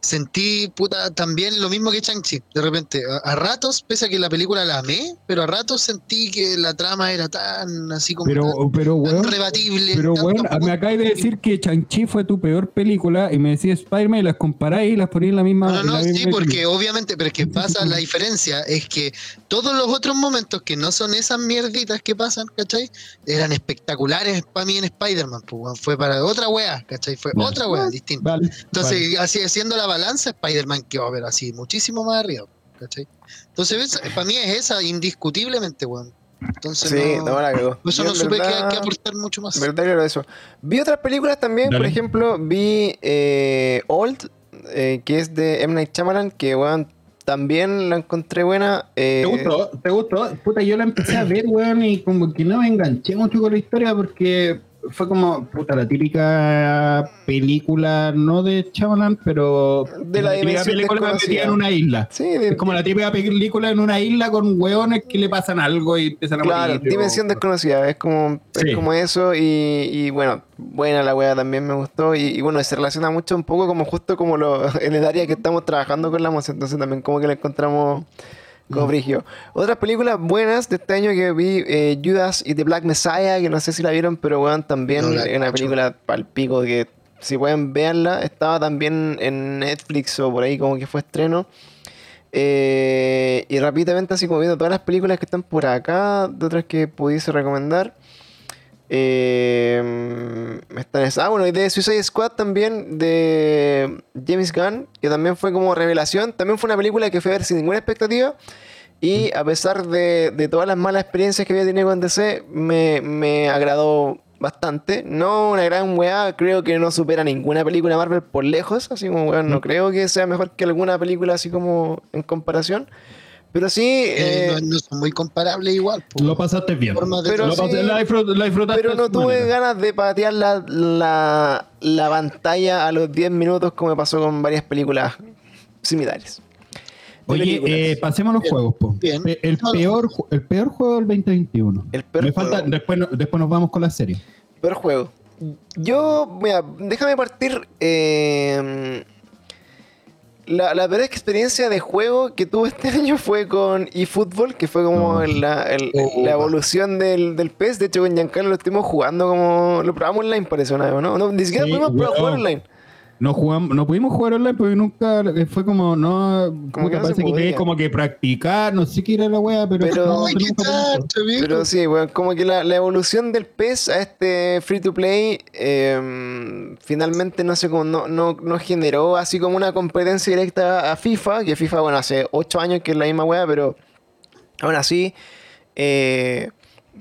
sentí, puta, también lo mismo que Chang-Chi, de repente. A, a ratos, pese a que la película la amé, pero a ratos sentí que la trama era tan así como Pero, pero, tan, tan weón, rebatible. pero, weón, tan- me acabas de decir que Chang-Chi fue tu peor película y me decís Spider-Man y las comparáis y las ponéis en la misma. No, no, no, sí, porque obviamente, pero es que pasa, la diferencia es que todos los otros momentos que no son esas mierditas que pasan, ¿cachai? Eran espectaculares para mí en Spider-Man, pues, fue para otra wea, ¿cachai? Fue Ya. otra wea distinta. Vale. Entonces, así haciendo la balanza, Spider-Man quedó, pero así, muchísimo más arriba. ¿cachai? Entonces, ¿ves? para mí es esa, indiscutiblemente, weón. Entonces, Sí, no, no la cagó. por eso Yo no supe que, verdad- que aportar mucho más. Verdad claro eso. Vi otras películas también, por ejemplo, vi eh, Old, eh, que es de M. Night Shyamalan, que weón, también la encontré buena. eh, ¿Te gustó? ¿Te gustó? Puta, yo la empecé a ver, weón, y como que no me enganché mucho con la historia porque fue como, puta, la típica película, no de Chavalan, pero De la típica dimensión película metida en una isla. Sí, de- Es como la típica película en una isla con hueones que le pasan algo y empiezan a Claro, morir. Dimensión o- desconocida, es como, Sí. es como eso y, y bueno, buena la wea también me gustó y, y bueno, se relaciona mucho un poco como justo como lo, *laughs* en el área que estamos trabajando con la música, entonces también como que la encontramos como Mm. Otras películas buenas de este año que vi, eh, Judas y The Black Messiah, que no sé si la vieron, pero weón, también No es una película pal pico que si pueden verla, estaba también en Netflix o por ahí como que fue estreno. Eh, y rápidamente, así como viendo todas las películas que están por acá, de otras que pudiese recomendar. Eh, están esas- ah, bueno, y de Suicide Squad también, de James Gunn, que también fue como revelación. También fue una película que fui a ver sin ninguna expectativa. Y a pesar de, de todas las malas experiencias que había tenido con DC, me, me agradó bastante. No una gran weá, creo que no supera ninguna película Marvel por lejos. Así como, weón, no creo que sea mejor que alguna película así como en comparación. Pero sí, Eh, eh, no, no son muy comparables igual. Lo pasaste bien. De Pero Lo sí, pasé- la, pero no tuve manera. ganas de patear la, la, la pantalla a los 10 minutos como me pasó con varias películas similares. Oye, eh, pasemos a los Bien, juegos, po. bien. El peor, el peor juego del 2021. El peor Me falta, juego. después, después nos vamos con la serie. Peor juego. Yo, mira, déjame partir. eh, la, la peor experiencia de juego que tuve este *laughs* año fue con eFootball, que fue como No. la, el- la evolución del, del PES. De hecho, con Giancarlo lo estuvimos jugando como. Lo probamos online, parece una vez, ¿no? no ni siquiera Sí, pudimos probar jugar online. No jugamos, no pudimos jugar online porque nunca eh, fue como no Como que parece que podía. tenés como que practicar, no sé qué era la wea, pero, Pero- no, viejo. Pero sí, bueno, como que la, la evolución del PES a este free to play eh, finalmente no sé cómo no, no, no generó así como una competencia directa a FIFA, que FIFA, bueno, hace 8 años que es la misma wea, pero aún así, eh,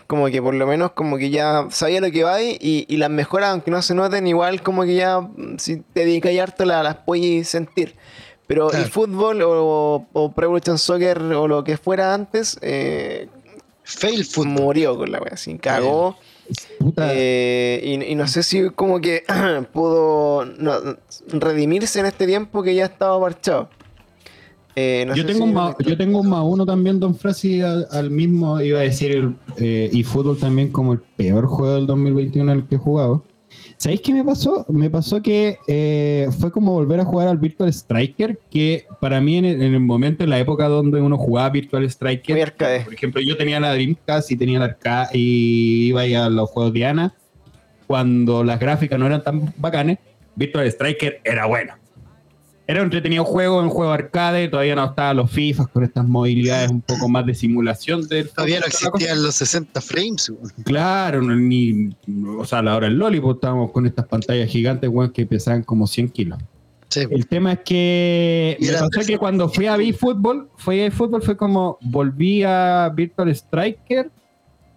como que por lo menos como que ya sabía lo que va y, y las mejoras, aunque no se noten, igual como que ya si te dedicas harto la- las puedes sentir. Pero Claro. el fútbol o, o Pro Evolution Soccer o lo que fuera antes, eh, Fail football. murió con la wea, así cagó. Eh, y, y no sé si como que *clears throat* pudo no, redimirse en este tiempo que ya estaba parchado. Eh, no yo, tengo si- un más, yo tengo un más uno también, Don Frasi, al, al mismo, iba a decir, eh, y fútbol también como el peor juego del 2021 en el que he jugado. ¿Sabéis qué me pasó? Me pasó que eh, fue como volver a jugar al Virtual Striker, que para mí en el, en el momento, en la época donde uno jugaba Virtual Striker, por ejemplo, yo tenía la Dreamcast y tenía la arcade y iba a los juegos de Ana, cuando las gráficas no eran tan bacanes, Virtual Striker era bueno. Era un entretenido juego, un juego arcade, todavía no estaban los FIFA con estas movilidades un poco más de simulación del *laughs* Todavía no existían los 60 frames. Claro, ni, o sea, a la hora del Lollipop estábamos con estas pantallas gigantes, weón, que pesaban como 100 kilos. Sí, El tema es que me pasó que cuando fui a fútbol, fui a fútbol fue como volví a Virtual Striker,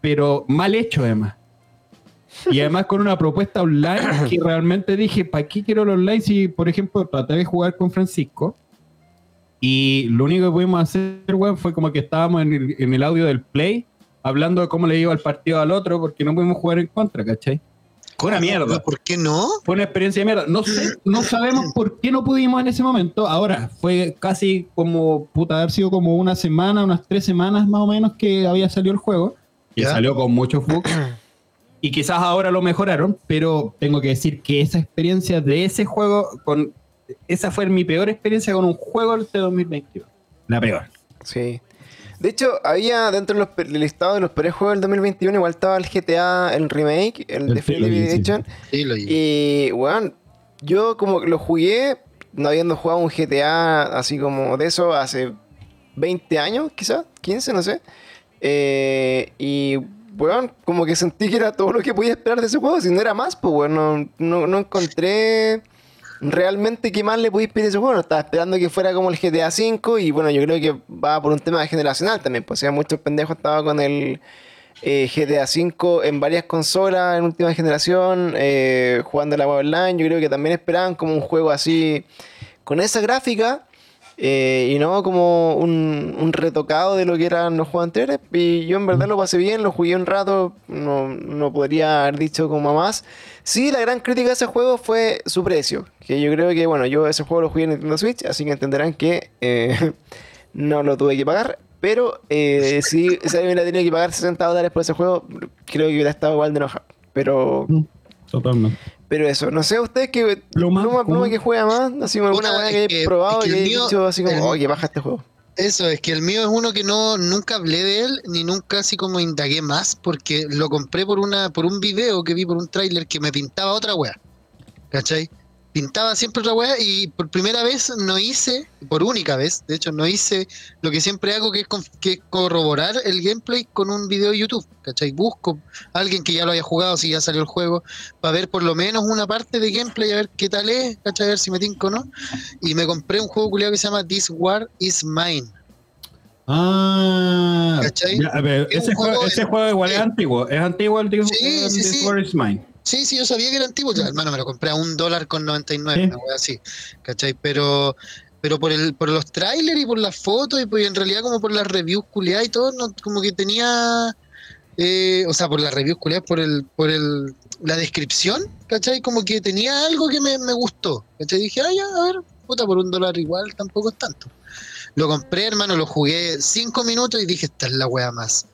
pero mal hecho además. Y además con una propuesta online que *coughs* realmente dije, ¿para qué quiero el online si, por ejemplo, traté de jugar con Francisco? Y lo único que pudimos hacer, weón, fue como que estábamos en el, en el audio del play, hablando de cómo le iba el partido al otro, porque no pudimos jugar en contra, ¿cachai? Fue una mierda. ¿Por qué no? Fue una experiencia de mierda. No sé, no sabemos por qué no pudimos en ese momento. Ahora, fue casi como, puta, haber sido como una semana, unas tres semanas más o menos que había salido el juego. Y Ya. salió con muchos *coughs* bugs. Y quizás ahora lo mejoraron, pero tengo que decir que esa experiencia de ese juego, con esa fue mi peor experiencia con un juego de 2021. La peor. Sí. De hecho, había dentro de del listado de los peores juegos del 2021, igual estaba el GTA, el remake, el, El Definitive sí. Edition. Sí, lo Y, weón, yo como que lo jugué, no habiendo jugado un GTA así como de eso hace 20 años, quizás, 15, no sé. Eh, y, weón, como que sentí que era todo lo que podía esperar de ese juego, si no era más, pues, weón, no, no, encontré realmente qué más le podéis pedir a ese juego. No estaba esperando que fuera como el GTA V y bueno, yo creo que va por un tema generacional también. Pues o sea, muchos pendejos estaban con el eh, GTA V en varias consolas en última generación, eh, jugando la web. Yo creo que también esperaban como un juego así con esa gráfica. Eh, y no como un, un retocado de lo que eran los juegos anteriores. Y yo en verdad lo pasé bien, lo jugué un rato, no, no podría haber dicho como más. Sí, la gran crítica de ese juego fue su precio. Que yo creo que, bueno, yo ese juego lo jugué en Nintendo Switch, así que entenderán que eh, *laughs* no lo tuve que pagar. Pero eh, si, si alguien hubiera tenido que pagar 60 dólares por ese juego, creo que hubiera estado igual de enojado. Pero, Totalmente. Pero eso, no sé ustedes que Pluma, Pluma, Pluma que juega más, así como alguna weá que que- he probado es que y he mío- dicho así como, oye, baja este juego. Eso, es que el mío es uno que no nunca hablé de él, ni nunca así como indagué más, porque lo compré por una por un video que vi por un tráiler que me pintaba otra wea. ¿Cachai? Pintaba siempre otra wea y por primera vez no hice, por única vez, de hecho, no hice lo que siempre hago, que es, con- que es corroborar el gameplay con un video de YouTube. ¿Cachai? Busco a alguien que ya lo haya jugado, si ya salió el juego, para ver por lo menos una parte de gameplay, a ver qué tal es, ¿cachai? A ver si me tinco o no. Y me compré un juego culiado que se llama This War is Mine. Ah, ¿Cachai? ya, a ver, Es ese, juego, juego ese de- juego igual es Sí. antiguo. Es antiguo el This, Sí, sí, This sí. War is Mine. Sí, sí, yo sabía que era antiguo. Ya, hermano, me lo compré a un dólar con 99, Sí. una wea así. ¿Cachai? Pero, pero por el, por los trailers y por las fotos y pues en realidad como por las reviews culiadas y todo, no, como que tenía. eh, o sea, por las reviews culiadas, por el, por el, la descripción, ¿cachai? Como que tenía algo que me, me gustó. ¿Cachai? Dije, ah, ya, a ver, puta, por un dólar igual tampoco es tanto. Lo compré, hermano, lo jugué cinco minutos y dije, esta es la wea más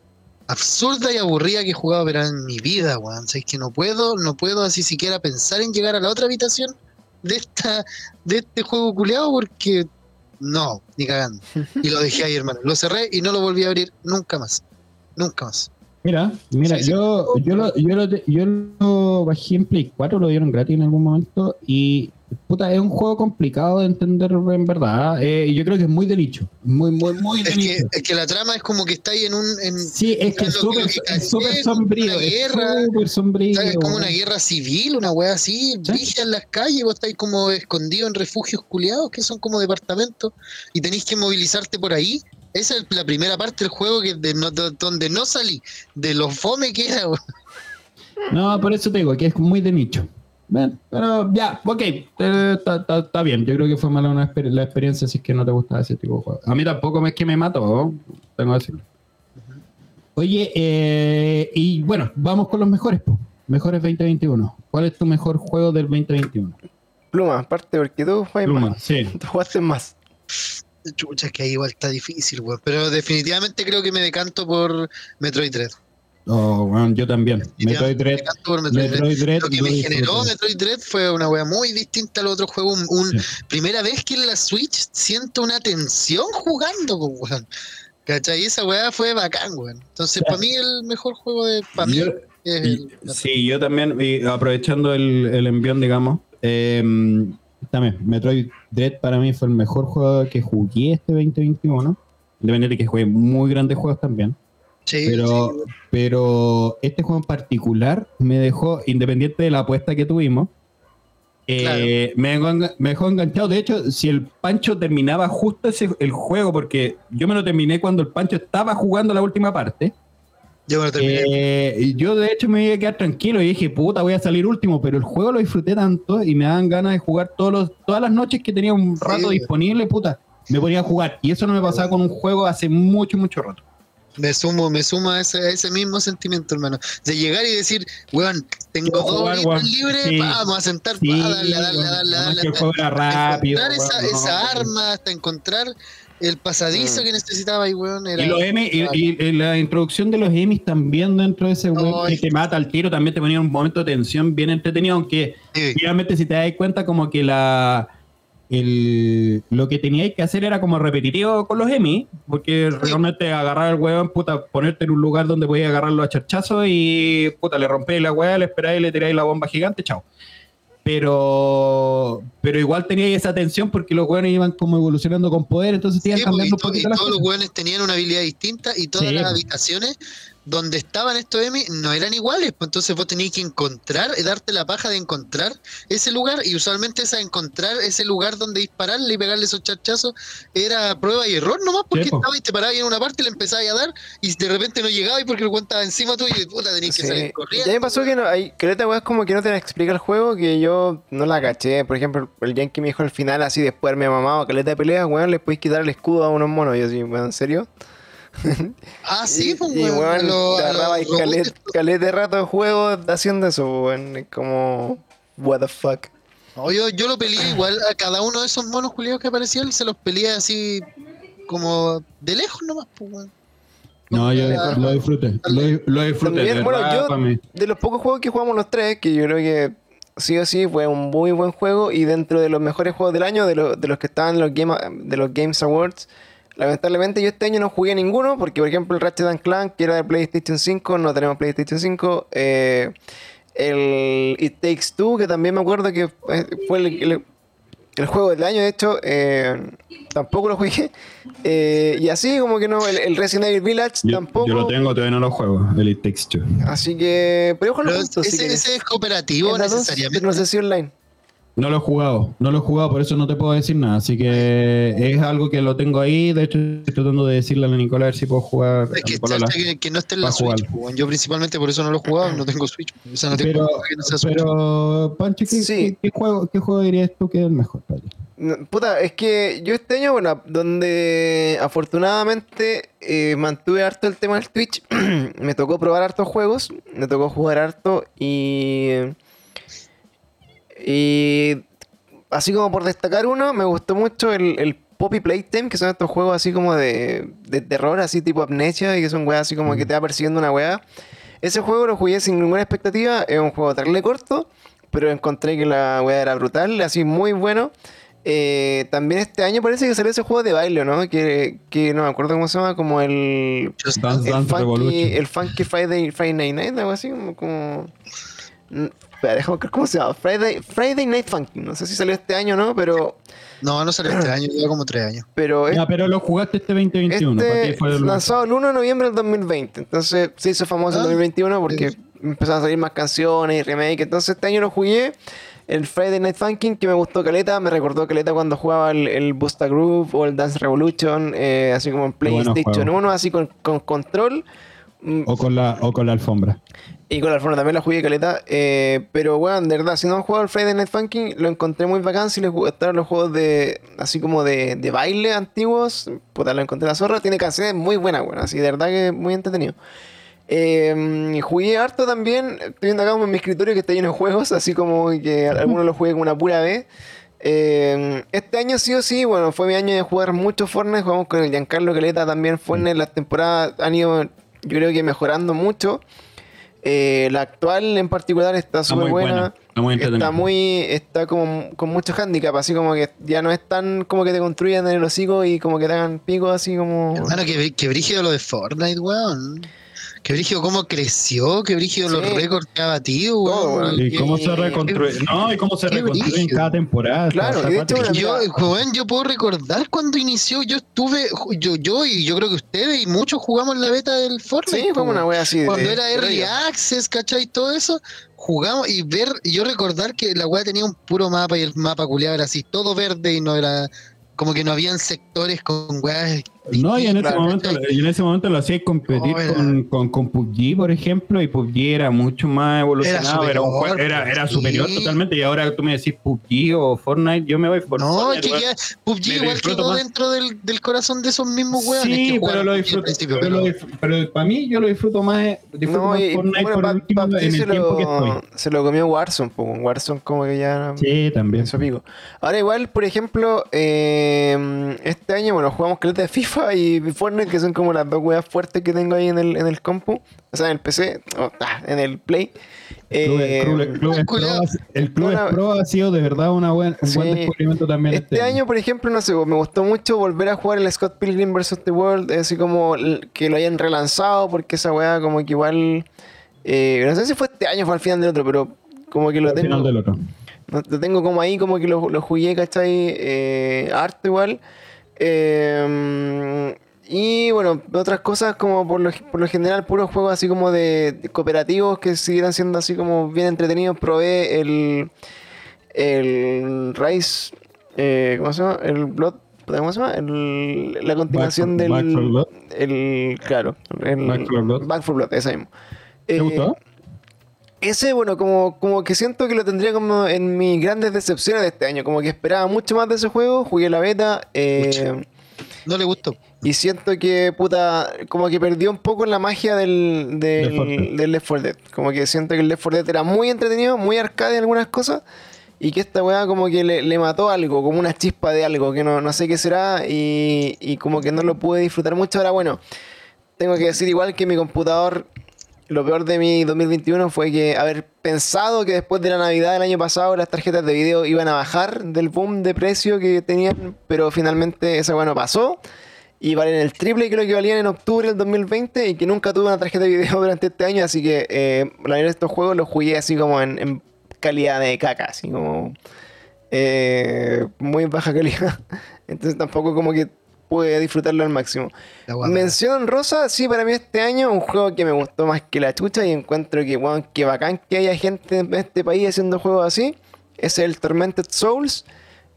absurda y aburrida que he jugado pero en mi vida, weón. O sea, es que no puedo, no puedo así siquiera pensar en llegar a la otra habitación de esta, de este juego culeado porque no, ni cagando. *laughs* Y lo dejé ahí, hermano. Lo cerré y no lo volví a abrir nunca más. Nunca más. Mira, mira, Sí, sí. yo, yo, lo, yo, lo, yo lo bajé en Play 4, lo dieron gratis en algún momento y puta, es un juego complicado de entender en verdad. eh, yo creo que es muy de nicho, muy, muy, muy de Es que, nicho. es que la trama es como que está ahí en un. En, Sí, es que es súper sombrío, una es guerra, súper sombrío. es como una guerra civil, una wea así, Sí. brígida en las calles, vos estáis como escondido en refugios culiados que son como departamentos y tenéis que movilizarte por ahí. Esa es la primera parte del juego que de no- de- donde no salí, de lo fome que era. No, por eso te digo que es muy de nicho. Pero ya, ok, eh, está está bien. Yo creo que fue mala una exper- la experiencia si es que no te gustaba ese tipo de juego. A mí tampoco me es que me mató, tengo que decirlo. Oye, eh, y bueno, vamos con los mejores, po. mejores 2021. ¿Cuál es tu mejor juego del 2021? Pluma, aparte porque tú juegas Pluma, más. sí. *laughs* Tú jugaste más. Chucha, que ahí igual está difícil, weón. Pero definitivamente creo que me decanto por Metroid Dread. Oh, bueno, yo también. Metroid Dread. Me decanto por Metroid. Metroid Dread. Lo que me generó Metroid Dread fue una wea muy distinta al otro juego. Un, un- Sí. Primera vez que en la Switch siento una tensión jugando, weón. ¿Cachai? Esa weá fue bacán, weón. Entonces, para mí, el mejor juego de. Para mí es el. sí, yo también, y aprovechando el, el envión, digamos, eh, también, Metroid Dread para mí fue el mejor juego que jugué este 2021. Independiente de que jugué muy grandes juegos también. Sí, Pero, sí. pero este juego en particular me dejó, independiente de la apuesta que tuvimos, eh, me, dejó, enga- me dejó enganchado. De hecho, si el Pancho terminaba justo ese, el juego, porque yo me lo terminé cuando el Pancho estaba jugando la última parte. Yo me lo terminé. Eh, yo de hecho me iba a quedar tranquilo y dije, puta, voy a salir último, pero el juego lo disfruté tanto y me daban ganas de jugar todos los, todas las noches que tenía un rato Sí. disponible, puta, me ponía a jugar. Y eso no me pasaba con un juego hace mucho, mucho rato. Me sumo, me sumo a ese, a ese mismo sentimiento, hermano. De llegar y decir, weón, tengo dos weón. libres, Sí. vamos a sentar, Sí, pa, darle, darle, weón, darle, además darle, hasta- hasta rápido. encontrar esa, no, arma, hasta encontrar el pasadizo Mm. que necesitaba y weón, era. Y, los Emmys- y- y- y la introducción de los Emmys también dentro de ese Ay. que te mata al tiro también te ponía un momento de tensión bien entretenido, aunque Sí. finalmente si te das cuenta como que la el, lo que teníais que hacer era como repetitivo con los Emmy, porque realmente agarrar el hueón, puta, ponerte en un lugar donde podías agarrarlo a charchazo y puta, le rompéis la hueá, le esperáis y le tiráis la bomba gigante, chao. Pero pero igual teníais esa tensión porque los hueones iban como evolucionando con poder, entonces Sí, cambiando un to- y poquito las todos los weones tenían una habilidad distinta y todas Sí, las po. habitaciones donde estaban estos Emi no eran iguales, pues entonces vos tenías que encontrar, eh, darte la paja de encontrar ese lugar y usualmente esa encontrar ese lugar donde dispararle y pegarle esos chachazos era prueba y error nomás porque Sí, po. estaba y te parabas en una parte y le empezabas a dar y de repente no llegaba y porque el weón estaba encima tuyo y puta tenías que Sí. salir Y a corriendo. mí me pasó que no, hay caleta weas como que no te la explica el juego que yo no la caché. Por ejemplo, el Yankee me dijo al final, así después me ha mamado caleta de peleas, weón, le podéis quitar el escudo a unos monos. Y yo así, weón, ¿en serio? *laughs* Ah, sí, pues y, weón, a agarraba caleta, caleta de rato de juego haciendo eso, weón. Es como, what the fuck. No, yo, yo lo peleé igual a cada uno de esos monos culiados que aparecían, se los peleé así como de lejos nomás, pues, weón. No, yo lo disfruté. Lo, lo disfruté. También, de bueno, yo-. De los pocos juegos que jugamos los tres, que yo creo que sí o sí fue un muy buen juego y dentro de los mejores juegos del año, de, lo- de los que estaban en los, Game, de los Games Awards, lamentablemente yo este año no jugué ninguno, porque por ejemplo el Ratchet and Clank, que era de PlayStation 5, no tenemos PlayStation 5, eh, el It Takes Two, que también me acuerdo que eh, fue el, el- el juego del año, de hecho, eh, tampoco lo jugué. *laughs* Eh, y así como que no, el, el Resident Evil Village Yo, tampoco. yo lo tengo, todavía no lo juego. El It Takes Two. Así que, pero ojalá ese, ese es cooperativo necesariamente. no sé si online. No lo he jugado, no lo he jugado, por eso no te puedo decir nada. Así que es algo que lo tengo ahí. De hecho, estoy tratando de decirle a la Nicola a ver si puedo jugar. Es que, no esté en la Switch. Yo principalmente por eso no lo he jugado, no tengo Switch. O sea, no tengo Pero, que no sea Switch. pero Pancho, ¿qué, Sí. qué- qué juego, ¿qué juego dirías tú que es el mejor para ti? No, Puta, es que yo este año, bueno, donde afortunadamente eh, mantuve harto el tema del Twitch, *clears throat* me tocó probar hartos juegos, me tocó jugar harto y. Y. Así como por destacar uno, me gustó mucho el, el Poppy Playtime, que son estos juegos así como de, de terror, así tipo amnesia, y que son weas así como que te va persiguiendo una wea. Ese juego lo jugué sin ninguna expectativa, es un juego terrible corto, pero encontré que la wea era brutal, así muy bueno. Eh, también este año parece que salió ese juego de baile, ¿no? Que, que no me acuerdo cómo se llama, como el, Just Dance el, Dance funky, Revolution. el Funky Friday, Friday Night Night, algo así, como... como... Espera, déjame buscar cómo se llama. Friday, Friday Night Funky. No sé si salió este año o no, pero... No, no salió este año, lleva como tres años. pero es- Ya, pero lo jugaste este 2021. ¿para este fue el- lanzado el 1 de noviembre del 2020. Entonces se hizo famoso en Ah, 2021 porque sí. empezaron a salir más canciones y remake. Entonces este año lo jugué. El Friday Night Funkin' que me gustó Caleta. Me recordó Caleta cuando jugaba el, el Busta Groove o el Dance Revolution. eh, así como en PlayStation juegos. 1, así con, con control. O con la, o con la alfombra. Y con la forma también la jugué caleta. eh, pero bueno, de verdad, si no han jugado el Friday Night Funkin', lo encontré muy bacán. Si les gustaron los juegos de así como de, de baile antiguos, puta, lo encontré la zorra. Tiene canciones muy buenas, bueno, así de verdad que muy entretenido. Eh, jugué harto también. Estoy viendo acá en mi escritorio que está lleno de juegos, así como que algunos los jugué como una pura vez. Eh, este año sí o sí, bueno, fue mi año de jugar mucho Fortnite. Jugamos con el Giancarlo Caleta también. Fortnite, las temporadas han ido, yo creo que mejorando mucho. Eh, la actual en particular está súper buena. buena. Está muy Está muy, está como con mucho handicap, así como que ya no es tan como que te construyan en el hocico y como que te hagan pico así como. Hermano, que, que brígido lo de Fortnite, weón. Que brígido cómo creció, que brígido los récords que ha batido. Y cómo se qué- reconstruye. No, y cómo se qué reconstruye en cada temporada. Claro, y hecho, Yo, joven, yo puedo recordar cuando inició, yo estuve, yo, yo y yo creo que ustedes y muchos jugamos la beta del Fortnite. Sí, fue una wea así. de- Cuando era de Early rollo. Access, ¿cachai? Todo eso, jugamos y ver, y yo recordar que la weá tenía un puro mapa y el mapa culiado era así, todo verde y no era, como que no habían sectores con weas. No, y en ese, momento, y en ese momento lo hacías competir Oh, era- con, con, con PUBG, por ejemplo, y PUBG era mucho más evolucionado, era, un superior, era, era sí. superior totalmente, y ahora tú me decís PUBG o Fortnite, yo me voy por No, es Fortnite. que ya PUBG Me igual quedó más. dentro del, del corazón de esos mismos weones. Sí, que pero lo disfruto. Pero, para mí, yo lo disfruto más, disfruto No, más y Fortnite bueno, por último, en el tiempo que lo, estoy. se lo comió Warzone. Warzone como que ya... Sí, también. Eso pico. Ahora igual, por ejemplo, eh, este año, bueno, jugamos caleta de FIFA y Fortnite, que son como las dos weas fuertes que tengo ahí en el, en el compu. O sea, en el PC, o, ah, en el Play. Club- Eh, Club- Club Ah, Pro culiao. ha- el Club Una- Pro ha sido de verdad una buen, un buen Sí. descubrimiento también. Este año, por ejemplo, no sé, me gustó mucho volver a jugar el Scott Pilgrim vs. The World, así como que lo hayan relanzado, porque esa weá como que igual... eh, no sé si fue este año o fue al final del otro, pero como que lo Al tengo... final del otro. Lo tengo como ahí, como que lo, lo jugué, ¿cachai? Eh, harto igual. Eh, y bueno, otras cosas como por lo, por lo general puros juegos así como de, de cooperativos que siguieran siendo así como bien entretenidos. Probé el, el Rise, eh, ¿cómo se llama? El Blood, ¿cómo se llama? El- la continuación Back for- del... Back for Blood. El, claro, el, Back for Blood. Back for Blood, ese mismo. ¿Te Eh, gustó? Ese, bueno, como, como que siento que lo tendría como en mis grandes decepciones de este año. Como que esperaba mucho más de ese juego. Jugué la beta. eh, No le gustó. y siento que, puta, como que perdió un poco la magia del, Left 4 del, Dead. del Left 4 Dead. Como que siento que el Left 4 Dead era muy entretenido, muy arcade en algunas cosas. Y que esta weá como que le, le mató algo, como una chispa de algo, que no, no sé qué será. Y, y como que no lo pude disfrutar mucho. Ahora, bueno, tengo que decir igual que mi computador, lo peor de mi 2021 fue que haber pensado que después de la Navidad del año pasado las tarjetas de video iban a bajar del boom de precio que tenían, pero finalmente esa weá no pasó. Y valen el triple lo que valían en octubre del 2020 y que nunca tuve una tarjeta de video *laughs* durante este año, así que eh, la mayoría de estos juegos los jugué así como en, en calidad de caca, así como eh, muy baja calidad. *laughs* Entonces tampoco como que pude disfrutarlo al máximo. Mención rosa, sí, para mí este año un juego que me gustó más que la chucha y encuentro que, weón, que bacán que haya gente en este país haciendo juegos así. Es el Tormented Souls.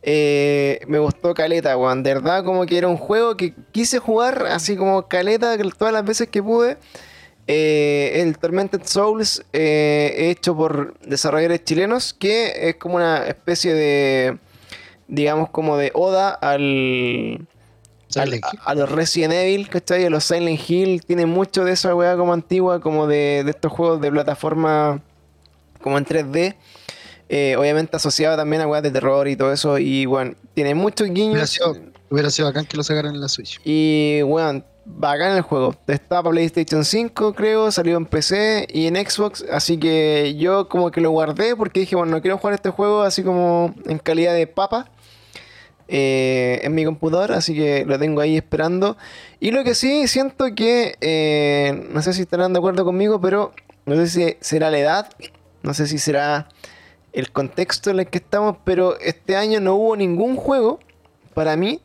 Eh, me gustó Caleta, weón. De verdad, como que era un juego que quise jugar así como Caleta todas las veces que pude. Eh, el Tormented Souls, eh, hecho por desarrolladores chilenos, que es como una especie de, digamos, como de oda al- Silent a, Hill. a los Resident Evil, ¿cachai? A los Silent Hill, tiene mucho de esa weá como antigua, como de, de estos juegos de plataforma como en 3D. eh, obviamente asociado también a weas de terror y todo eso. Y bueno, tiene muchos Hubiera guiños. sido, hubiera sido bacán que lo sacaran en la Switch. Y bueno, bacán el juego. Está para PlayStation 5, creo, salió en PC y en Xbox. Así que yo como que lo guardé porque dije, bueno, no quiero jugar este juego así como en calidad de papa. Eh, en mi computador, así que lo tengo ahí esperando. Y lo que sí siento que, eh, no sé si estarán de acuerdo conmigo, pero no sé si será la edad, no sé si será el contexto en el que estamos, pero este año no hubo ningún juego para mí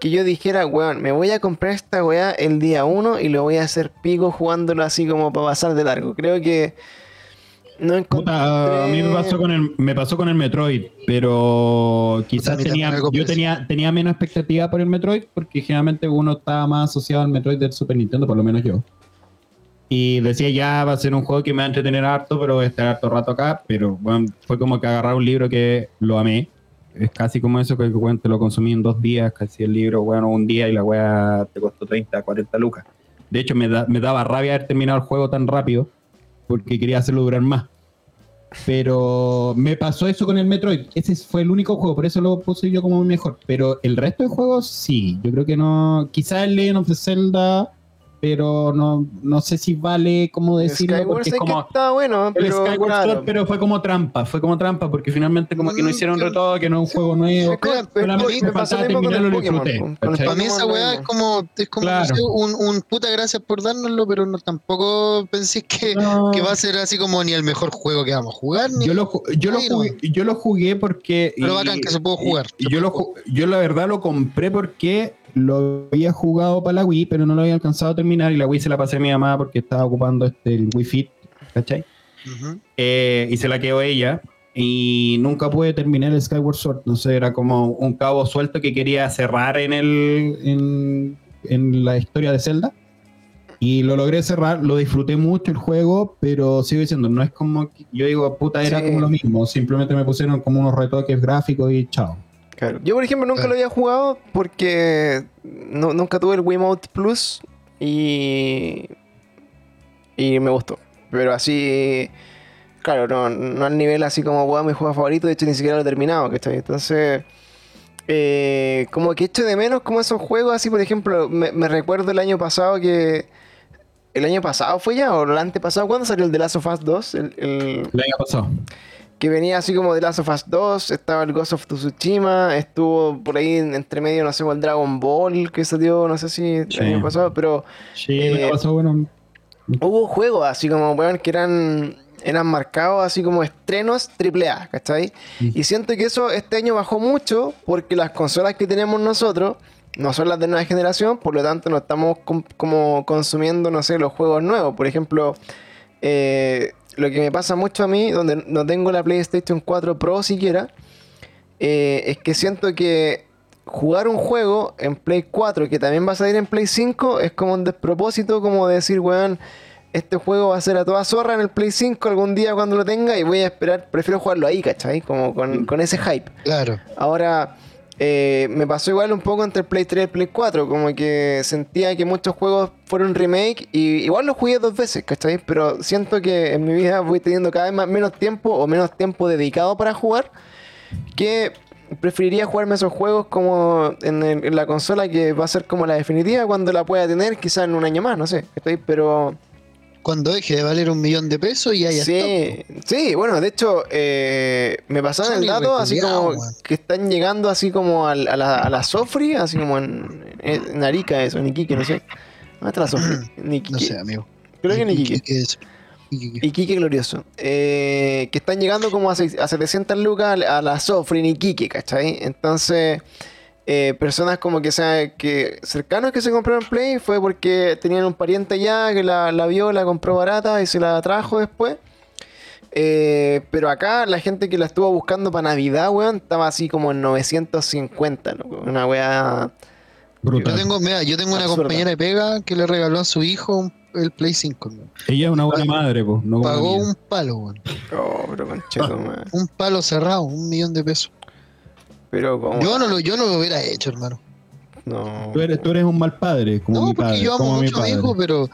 que yo dijera, weón, me voy a comprar esta weá el día 1 y lo voy a hacer pico jugándolo así como para pasar de largo. Creo que no encontré... Puta, a mí me pasó con el, me pasó con el Metroid, pero quizás tenía, yo tenía, tenía menos expectativa por el Metroid, porque generalmente uno estaba más asociado al Metroid del Super Nintendo, por lo menos yo. Y decía, ya va a ser un juego que me va a entretener harto, pero voy a estar harto rato acá. Pero bueno, fue como que agarrar un libro que lo amé. Es casi como eso que bueno, te lo consumí en dos días, casi el libro, bueno, un día y la weá te costó 30, 40 lucas. De hecho, me, da- me daba rabia haber terminado el juego tan rápido, porque quería hacerlo durar más. Pero me pasó eso con el Metroid. Ese fue el único juego, por eso lo puse yo como mejor. Pero el resto de juegos, sí. Yo creo que no. Quizás el Legend of Zelda, pero no, no sé si vale como decirlo, Skyward porque es sé que como. está bueno, El pero Skyward claro. Sword, pero fue como trampa, fue como trampa, porque finalmente como que no Mm, hicieron retodo, que no es un juego nuevo. Como- Mira, pero me pasó mismo con el Pokémon, disfruté, con- con el ¿cachai? Para mí esa weá es como, es como Claro. no sé, un, un puta gracias por dárnoslo, pero no, tampoco pensé que, No. que va a ser así como ni el mejor juego que vamos a jugar, ni Yo lo, yo, lo jugué, yo lo jugué porque. Pero y- bacán que se pudo jugar, y se yo, lo, yo la verdad lo compré porque lo había jugado para la Wii, pero no lo había alcanzado a terminar. Y la Wii se la pasé a mi mamá porque estaba ocupando este, el Wii Fit, ¿cachai? Eh, y se la quedó ella. Y nunca pude terminar el Skyward Sword. No sé, era como un cabo suelto que quería cerrar en, el, en, en la historia de Zelda. Y lo logré cerrar, lo disfruté mucho el juego, pero sigo diciendo, no es como, yo digo, puta, era Sí. como lo mismo, simplemente me pusieron como unos retoques gráficos y chao. Claro. Yo, por ejemplo, nunca Claro. lo había jugado porque no- nunca tuve el Wiimote Plus y. y me gustó. Pero así. Claro, no, no al nivel así como weón, mi juego favorito. De hecho, ni siquiera lo he terminado, ¿cachai? Entonces. eh, como que echo de menos como esos juegos así, por ejemplo, me, me recuerdo el año pasado que. ¿El año pasado fue ya? ¿O el antepasado? ¿Cuándo salió el The Last of Us 2? El, el- El año pasado. Que venía así como The Last of Us 2, estaba el Ghost of Tsushima, estuvo por ahí en- entre medio, no sé, el Dragon Ball que salió, no sé si el Sí. año pasado, pero Sí, Eh, el pasado, bueno, hubo juegos así como, weón, que eran, eran marcados así como estrenos AAA, ¿cachai? Mm. Y siento que eso este año bajó mucho porque las consolas que tenemos nosotros no son las de nueva generación, por lo tanto no estamos com- como consumiendo, no sé, los juegos nuevos. Por ejemplo, eh, lo que me pasa mucho a mí, donde no tengo la PlayStation 4 Pro siquiera, eh, es que siento que jugar un juego en Play 4 que también va a salir en Play 5 es como un despropósito, como decir, weón, este juego va a ser a toda zorra en el Play 5 algún día cuando lo tenga y voy a esperar, prefiero jugarlo ahí, ¿cachai? Como con, con ese hype. Claro. Ahora, eh, me pasó igual un poco entre el Play 3 y el Play 4, como que sentía que muchos juegos fueron remake y igual los jugué dos veces, ¿cachai? Pero siento que en mi vida voy teniendo cada vez menos tiempo o menos tiempo dedicado para jugar, que preferiría jugarme esos juegos como en la consola que va a ser como la definitiva cuando la pueda tener, quizás en un año más, no sé, ¿cachai? Pero... Cuando deje de valer un millón de pesos y haya Sí, sí, bueno, de hecho, eh, me pasaron el dato así como que están llegando así como a, la, a la Sofri, así como en, en Arica, eso, en Iquique, no sé. ¿Dónde está la Sofri? En Iquique. No sé, amigo. Creo que en Iquique. Iquique. Iquique glorioso. Eh, que están llegando como a, seis- a 700 lucas a la Sofri en Iquique, ¿cachai? Entonces, eh, personas como que, sea, que cercanos que se compraron Play fue porque tenían un pariente allá que la, la vio, la compró barata y se la trajo después. Eh, pero acá la gente que la estuvo buscando para Navidad, weón, estaba así como en 950, ¿no? Una weá. Yo Brutal. tengo, mira, yo tengo una Absurda. compañera de pega que le regaló a su hijo un- el Play 5. ¿no? Ella es una buena madre, pues. No Pagó un palo, weón. Oh. Un palo cerrado, un millón de pesos. Pero como. Yo no lo, yo no lo hubiera hecho, hermano. No. Tú eres, tú eres un mal padre, como No, mi porque padre. yo amo como mucho a mi hijo, pero.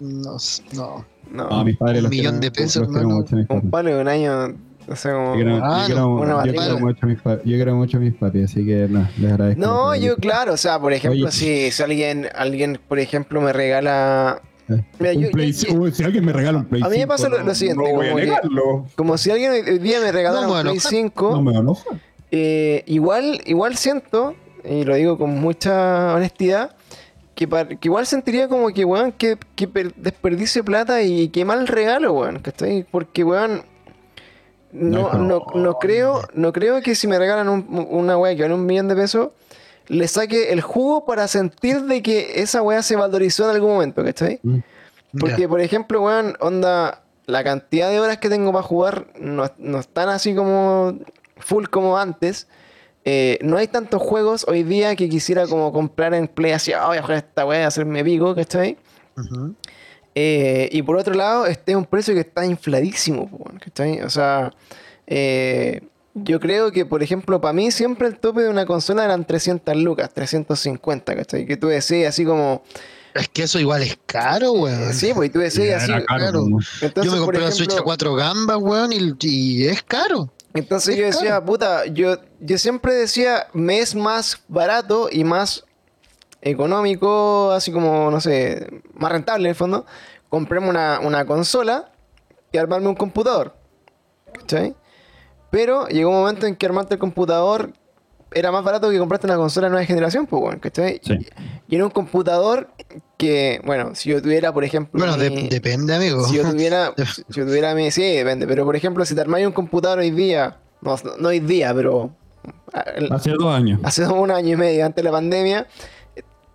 No, no. No. No, a mis padres Un los millón quiero- de pesos, hermano. Un palo de un año. O sea, como. Yo quiero, yo Ah, quiero- no, yo quiero mucho a mis papis, yo quiero mucho a mis papis, así que no, les agradezco. No, yo, claro, o sea, por ejemplo, Oye. si, si alguien, alguien, por ejemplo, me regala. Eh, Mira, un yo- Play- yo- si alguien me regala un Play A mí me 5, pasa lo- siguiente, No voy a como que- negarlo. Como si alguien hoy día me regalara No, un Play ja- 5. No me enoja. Eh, igual, igual siento, y lo digo con mucha honestidad, que, par- que igual sentiría como que, weón, que, que per- desperdicie plata y que mal regalo, weón, ¿cachai? Porque, weón, no, No, no, no creo, no creo que si me regalan un- una weá que vale un millón de pesos, le saque el jugo para sentir de que esa weá se valorizó en algún momento, ¿cachai? Mm. Porque, por ejemplo, weón, onda, la cantidad de horas que tengo para jugar no, no están así como full como antes. Eh, no hay tantos juegos hoy día que quisiera como comprar en Play así, "Ah, voy a jugar esta weá, hacerme pico, ¿cachai? Eh, y por otro lado, este es un precio que está infladísimo, ¿cachai? O sea, eh, yo creo que, por ejemplo, para mí siempre el tope de una consola eran 300 lucas, 350, ¿cachai? Que tú decías así como, Es que eso igual es caro, weón. sí, pues tú decías así, caro, yo me compré la Switch a ejemplo, cuatro gambas, weón, y, y es caro. Entonces Es yo decía, *laughs* puta, yo, yo siempre decía, me es más barato y más económico, así como, no sé, más rentable en el fondo, comprarme una, una consola que armarme un computador. ¿Cachai? Pero llegó un momento en que armarte el computador era más barato que comprarte una consola de nueva generación, pues, bueno, ¿cachai? Sí. Y era un computador que, bueno, si yo tuviera, por ejemplo... Bueno, de- depende, amigo. si yo *laughs* tuviera, si yo tuviera mi, sí, depende, pero por ejemplo, si te armáis un computador hoy día, no, no hoy día, pero el- Hace dos años. hace un año y medio antes de la pandemia,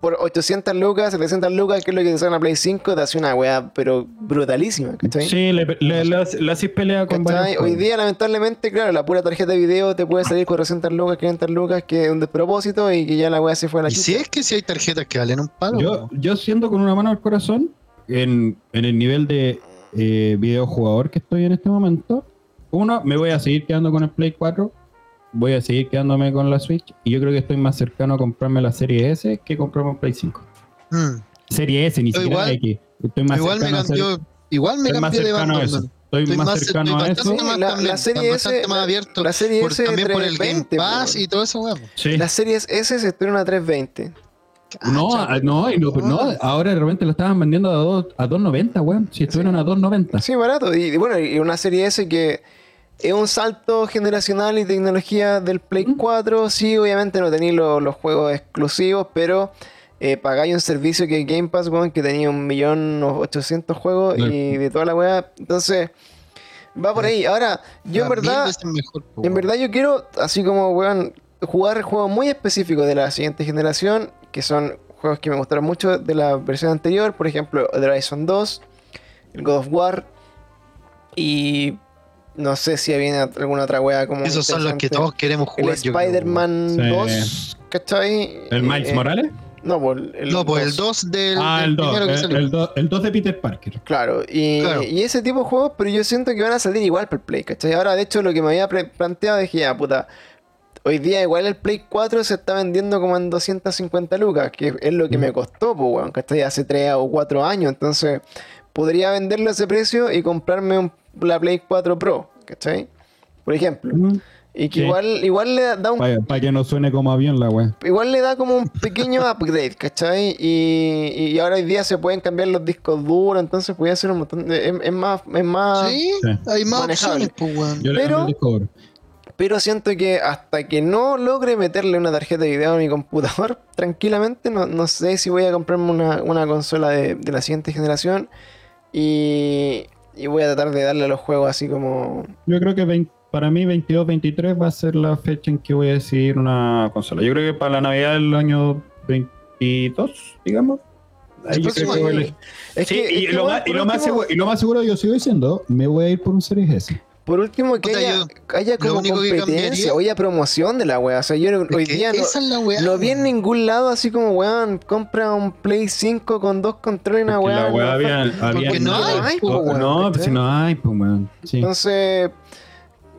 por 800 lucas, 700 lucas, que es lo que te sacan a Play 5, te hace una weá, pero brutalísima, ¿cachai? Sí, le, le, le, hace- le haces pelea con varios Hoy día, lamentablemente, claro, la pura tarjeta de video te puede salir 400 lucas, 500 lucas, que es un despropósito y que ya la weá se fue a la Y si es que si hay tarjetas que valen un palo. Yo, yo siendo con una mano al corazón, en, en el nivel de eh, videojugador que estoy en este momento, uno, me voy a seguir quedando con el Play 4, voy a seguir quedándome con la Switch, y yo creo que estoy más cercano a comprarme la Serie S que comprarme un Play 5. Mm. Serie S, ni Yo siquiera igual- X. Estoy más Igual me cercano a ser- cambió. Igual me estoy más cambié de cercano bando, a eso. Estoy, Estoy más más- cercano estoy a eso. Sí, más la, también, la serie S, más la- abierto la serie Por- S también por el 320, Game Pass y todo eso. Sí. Las series S se estrenan a 320. No, ah, no, y no, no, ahora de repente lo estaban vendiendo a, dos, a 2.90, weón. Si estuvieron a 2.90. Sí, barato. Y, y bueno, y una serie S que es un salto generacional y tecnología del Play 4. Sí, obviamente no tenéis lo- los juegos exclusivos, pero eh, pagáis un servicio que es Game Pass, weón, que tenía un millón ochocientos juegos y de toda la weá. Entonces, va por ahí. Ahora, yo en verdad, mejor, en verdad yo quiero, así como, weón, jugar juegos muy específicos de la siguiente generación, que son juegos que me gustaron mucho de la versión anterior, por ejemplo, The Horizon 2, el God of War, y no sé si viene alguna otra wea como... Esos son los que todos queremos El jugar. creo, Spider-Man Sí. 2, ¿cachai? ¿El Miles Eh, Morales? No, pues el. No, pues el 2 del, Ah, del el 2. primero que El, salió. el, 2 el 2 de Peter Parker. Claro, y, Claro. y ese tipo de juegos, pero yo siento que van a salir igual para el Play, ¿cachai? Ahora, de hecho, lo que me había planteado dije, ya, puta, hoy día igual el Play 4 se está vendiendo como en 250 lucas, que es lo que me costó, pues, weón, ¿cachai? Hace 3 o 4 años, entonces podría venderlo a ese precio y comprarme un- la Play 4 Pro, ¿cachai? Por ejemplo. Y que Sí. igual, igual le da un Para que no suene como avión la wea. Igual le da como un pequeño *laughs* upgrade, ¿cachai? Y, y ahora hoy día se pueden cambiar los discos duros, entonces puede hacer un montón de... Es, es más, es más... Sí, Sí. hay más Manejable. opciones, pues, weón. Yo le Pero-. Pero siento que hasta que no logre meterle una tarjeta de video a mi computador, *laughs* tranquilamente, no, no sé si voy a comprarme una, una consola de, de la siguiente generación. Y, y voy a tratar de darle a los juegos así como... Yo creo que 20 para mí 22-23 va a ser la fecha en que voy a decidir una consola. Yo creo que para la Navidad del año 22, digamos. Ahí El yo próximo creo que año. voy a elegir. Es Sí, que, y, que, lo más, y por lo más último- seguro, y lo más seguro yo sigo diciendo, me voy a ir por un Series S. Por último, que Puta, haya, yo- haya como competencia, o haya promoción de la wea. O sea, yo Es hoy día no, weá. no vi en ningún lado así como, weón, compra un Play 5 con dos controles y una weá. la la había, oferta. había- Porque no hay, po, weón, no, pues si no hay, pues weón. Sí. Entonces,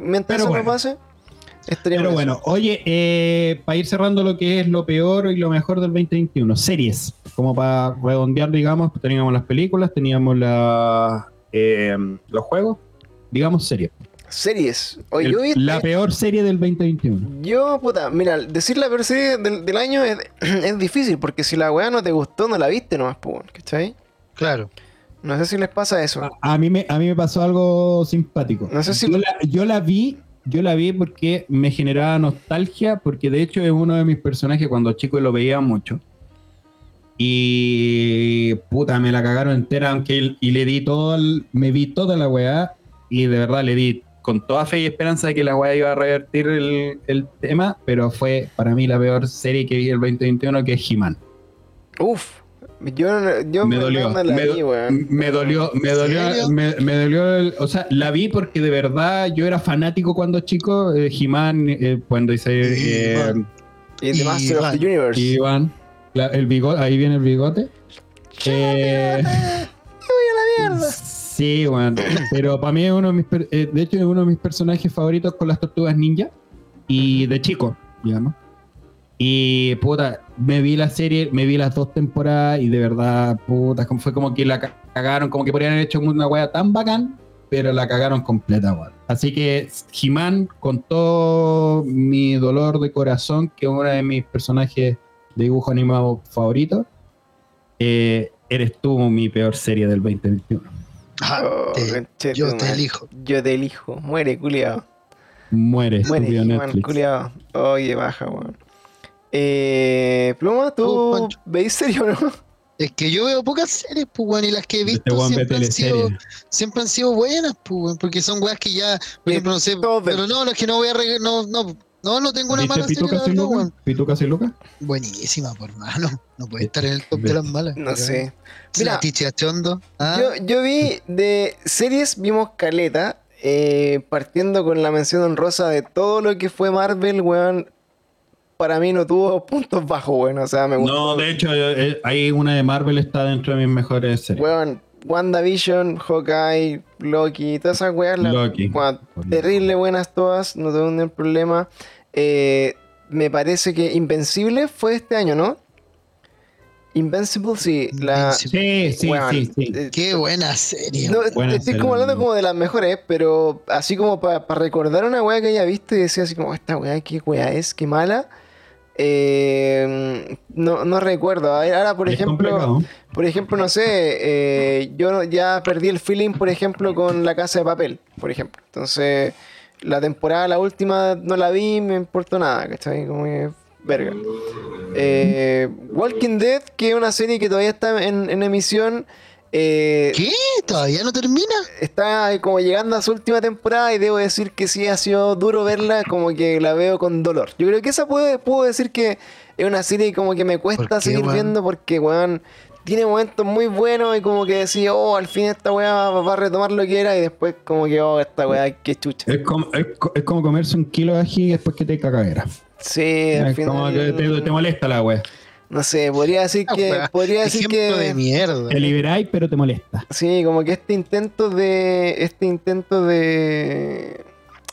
mientras Pero eso bueno. no pase, estaríamos Pero bueno, oye, eh, para ir cerrando lo que es lo peor y lo mejor del 2021, series, como para redondear, digamos, teníamos las películas, teníamos la, eh, los juegos, digamos series. Series. Oye, El- yo vi. la peor serie del 2021. Yo, puta, mira, decir la peor serie del, del año es, *clears throat* es difícil, porque si la weá no te gustó, no la viste nomás, pues, ¿cachai? Claro. No sé si les pasa eso. A, a mí me, a mí me pasó algo simpático. No sé si- yo, la, yo la vi, yo la vi porque me generaba nostalgia, porque de hecho es uno de mis personajes cuando chico lo veía mucho. Y puta, me la cagaron entera, aunque y le di todo, el- me vi toda la weá, y de verdad le di con toda fe y esperanza de que la weá iba a revertir el, el tema, pero fue para mí la peor serie que vi el 2021, que es He-Man. Uf, yo, no- yo me dolió, me la vi, weón. me dolió, me ¿En dolió, me, me dolió, el- o sea, la vi porque de verdad yo era fanático cuando chico, eh, He-Man, eh, cuando hice eh. Y The Y Master of the Universe. Iván, la- el bigote, ahí viene el bigote. Eh, *laughs* Sí, bueno, pero para mí es uno de mis, eh, de hecho es uno de mis personajes favoritos con las tortugas ninja y de chico, digamos. Y puta, me vi la serie, me vi las dos temporadas y de verdad, puta, fue como que la ca- cagaron, como que podrían haber hecho una wea tan bacán, pero la cagaron completa, weón. Así que He-Man, con todo mi dolor de corazón, que es uno de mis personajes de dibujo animado favoritos, eh, eres tú mi peor serie del 2021. Ah, Oh, te- yo te elijo. Yo te elijo. Muere, culiao. Muere, Muere, Netflix. culiao. Oye, baja, weón. Eh, Pluma, Oh, ¿tú Pancho. veis serio o no? Es que yo veo pocas series, pues, weón, y las que he Este visto siempre han, sido, teleseries. siempre han sido buenas, pues, weón, porque son weas que ya, por Que ejemplo, no sé, todos ven. pero no, las que no voy a no, no, no, no tengo una ¿Viste mala serie, la weón. ¿Pitucas y Lucas? Buenísima, por hermano. No puede estar en el top de las malas. No sé. Mira. Ah, Yo, yo vi de series, vimos Caleta, eh, partiendo con la mención honrosa de todo lo que fue Marvel, weón. Para mí no tuvo puntos bajos, weón. O sea, me gustó. No, de hecho, eh, hay una de Marvel está dentro de mis mejores series. Weón, WandaVision, Hawkeye, Loki, todas esas weas, las- Loki. weón, terrible buenas todas, no tengo ningún problema. Eh, me parece que Invencible fue este año, ¿no? Invincible, sí. La. Sí, sí, sí, sí. eh, Qué buena serie. No, Buena estoy serie, como hablando como de las mejores, pero así como para recordar una weá que haya visto y decía así como, esta weá, qué weá es, qué mala. Eh, no, no recuerdo. A ver, Ahora, por Es ejemplo, complicado. por ejemplo, no sé, eh, yo ya perdí el feeling, por ejemplo, con La Casa de Papel, por ejemplo. Entonces, la temporada, la última, no la vi, me importó nada, ¿cachai? Como que, verga. Eh, Walking Dead, que es una serie que todavía está en, en emisión, Eh, ¿Qué? ¿Todavía no termina? está como llegando a su última temporada y debo decir que sí ha sido duro verla, como que la veo con dolor. Yo creo que esa puedo, puedo decir que es una serie como que me cuesta ¿Por qué, seguir viendo porque, weón, tiene momentos muy buenos y como que decía, oh, al fin esta weá va, va a retomar lo que era y después como que, oh, esta weá, qué chucha. Es como, es, co- es como comerse un kilo de ají después que te cagadera. Sí, al Es como que te, final, te molesta la wea. no sé, podría decir que, weá, podría decir que... de mierda. Te liberáis, pero te molesta. Sí, como que este intento de. Este intento de.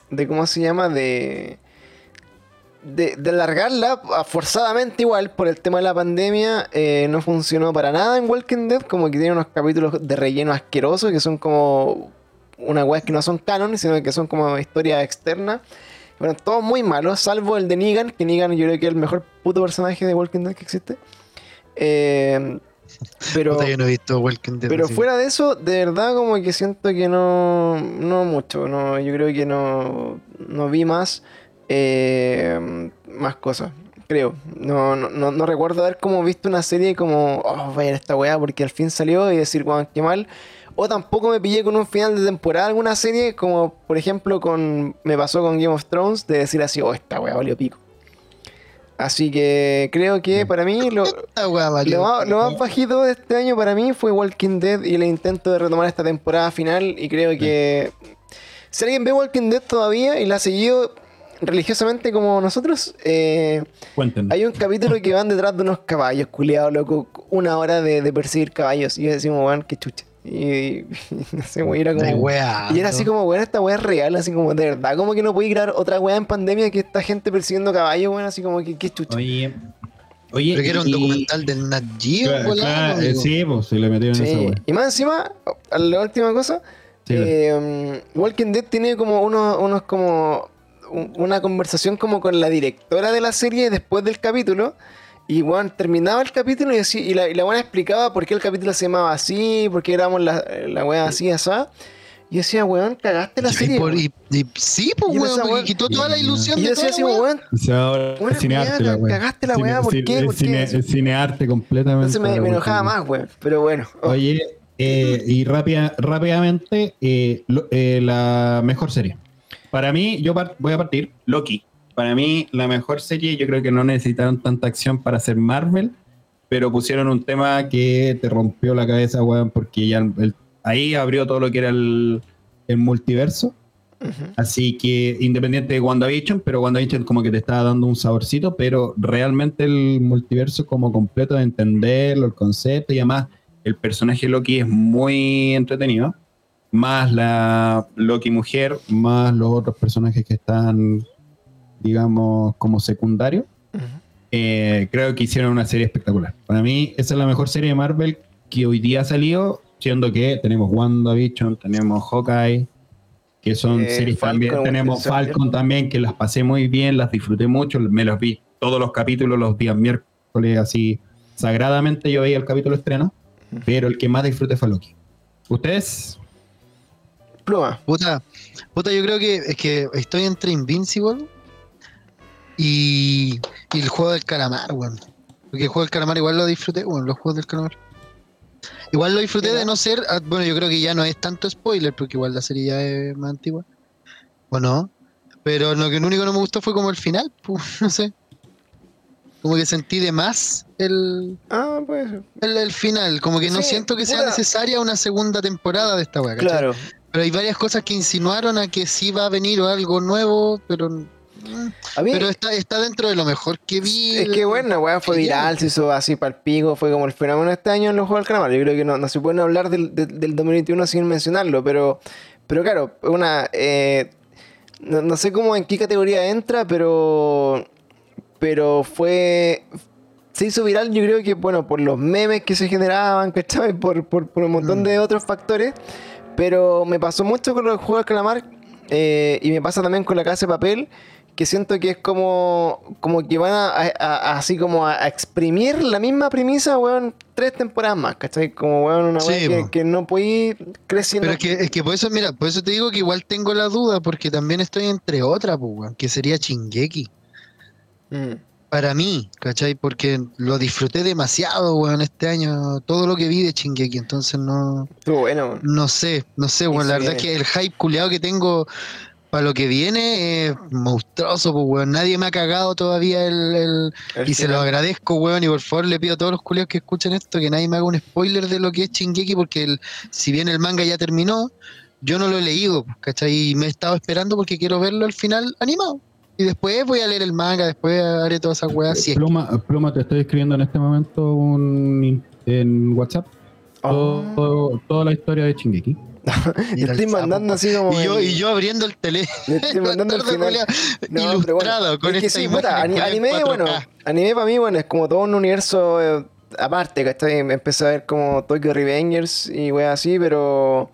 de ¿Cómo se llama? De. De, de alargarla a- forzadamente igual por el tema de la pandemia eh, no funcionó para nada en Walking Dead como que tiene unos capítulos de relleno asquerosos que son como unas weas que no son canon sino que son como historias externas bueno, todos muy malos salvo el de Negan que Negan yo creo que es el mejor puto personaje de Walking Dead que existe Eh, pero yo no he visto Walking Dead. pero fuera de eso, de verdad como que siento que no, no mucho, no, yo creo que no, no vi más, eh, más cosas, creo. No, no, no, no recuerdo haber como visto una serie como, oh, vaya esta weá porque al fin salió y decir, weón, qué mal. O tampoco me pillé con un final de temporada alguna serie, como por ejemplo con me pasó con Game of Thrones, de decir así, oh, esta weá valió pico. Así que creo que para mí lo, lo más, lo más bajito de este año para mí fue Walking Dead y el intento de retomar esta temporada final. Y creo que si alguien ve Walking Dead todavía y la ha seguido religiosamente como nosotros, eh, Cuéntenos. hay un capítulo que van detrás de unos caballos, culiados, loco. Una hora de, de perseguir caballos. Y decimos, weón, qué chucha. Y, *laughs* no sé, weón, era como. Y era así como, weón, esta weá es real, así como, de verdad, como que no podía crear otra weá en pandemia que esta gente persiguiendo caballos, weón, así como que qué chucha. Oye, oye. Pero que era un y- documental del Nat Geo, Claro, eh, sí, pues se le metieron esa Sí, wea. y más encima, la última cosa, Sí, eh, Walking Dead tiene como unos, unos como una conversación como con la directora de la serie después del capítulo. Y bueno, terminaba el capítulo y, así- y la, y la buena explicaba por qué el capítulo se llamaba así, por qué grabamos la, la wea así, así. Y decía, weón, cagaste la Y serie. por- weón. y- y- sí, pues, Y esa weón, porque weá- quitó toda la ilusión Y yo de decía toda así, la weá. weón. Es cinearte la wea. cagaste la wea, ¿por qué? ¿Por cine- qué? Cinearte completamente. Entonces me, me enojaba más, weón. Pero bueno. oh, Oye, eh, y rápida, rápidamente, eh, lo- eh, la mejor serie. Para mí, yo voy a partir, Loki. Para mí, la mejor serie, yo creo que no necesitaron tanta acción para hacer Marvel, pero pusieron un tema que te rompió la cabeza, weón, porque ya el- ahí abrió todo lo que era el, el multiverso. Así que independiente de WandaVision, pero WandaVision como que te estaba dando un saborcito, pero realmente el multiverso como completo de entenderlo, el concepto y además el personaje Loki es muy entretenido. Más la Loki mujer, más los otros personajes que están, digamos, como secundarios. Eh, creo que hicieron una serie espectacular. Para mí, esa es la mejor serie de Marvel que hoy día ha salido, siendo que tenemos WandaVision, tenemos Hawkeye, que son Eh, series Falcon, también. Tenemos. Falcon también, que las pasé muy bien, las disfruté mucho, me los vi todos los capítulos los días miércoles, así sagradamente yo veía el capítulo estreno, pero el que más disfruté fue Loki. ¿Ustedes? Pluma. Puta, puta, yo creo que es que estoy entre Invincible y, y el juego del calamar, weón. Porque el juego del calamar igual lo disfruté, bueno, los juegos del calamar. Igual lo disfruté de no ser, ah, bueno, yo creo que ya no es tanto spoiler, porque igual la serie ya es más antigua. ¿O no? Pero lo que lo único que no me gustó fue como el final, *laughs* pues, no sé. Como que sentí de más el, Ah, pues. el, el final, como que no Sí, siento que sea puta. necesaria una segunda temporada de esta weá. Claro. Pero hay varias cosas que insinuaron a que sí va a venir algo nuevo, pero mm, A mí, pero está, está dentro de lo mejor que vi. es que bueno, fue viral, se hizo así para el pico, fue como el fenómeno este año en los Juegos del Calamar. Yo creo que no, no se puede hablar del, del, del 2021 sin mencionarlo, pero, pero claro, una. eh, no, no sé cómo en qué categoría entra, pero. Pero fue. Se hizo viral, yo creo que, bueno, por los memes que se generaban, *laughs* ¿cachai? Por, por, por un montón Mm. de otros factores. Pero me pasó mucho con los Juegos del Calamar eh, y me pasa también con la Casa de Papel, que siento que es como, como que van a, a- a- así como a, exprimir la misma premisa, weón, tres temporadas más, ¿cachai? Como, weón, una Sí, que, no podéis creciendo. Pero es que, es que por eso, mira, por eso te digo que igual tengo la duda, porque también estoy entre otra, pues, weón, que sería Chingeki. Mm. Para mí, ¿cachai? Porque lo disfruté demasiado, weón, este año, todo lo que vi de Chingeki, entonces no, Estuvo bueno, no sé, no sé, weón, la verdad es que el hype culeado que tengo para lo que viene es monstruoso, pues, weón, nadie me ha cagado todavía el... el- El y se lo agradezco, weón, y por favor le pido a todos los culeados que escuchen esto que nadie me haga un spoiler de lo que es Chingeki, porque el, si bien el manga ya terminó, yo no lo he leído, ¿cachai? Y me he estado esperando porque quiero verlo al final animado. Y después voy a leer el manga, después haré todas esas weas. Si es que- Pluma, Pluma, te estoy escribiendo en este momento un, en WhatsApp Oh. todo- toda la historia de Chingeki. *laughs* El estoy mandando así como. y, yo, el- y yo abriendo el tele. *laughs* Le estoy *laughs* mandando el bastardo final. culiao, No, pero ilustrado bueno, con es que esta sí, puta, anime, 4K. bueno, anime para mí, bueno, es como todo un universo eh, aparte, ¿cachai? Me Empecé a ver como Tokyo Revengers y weas así, pero.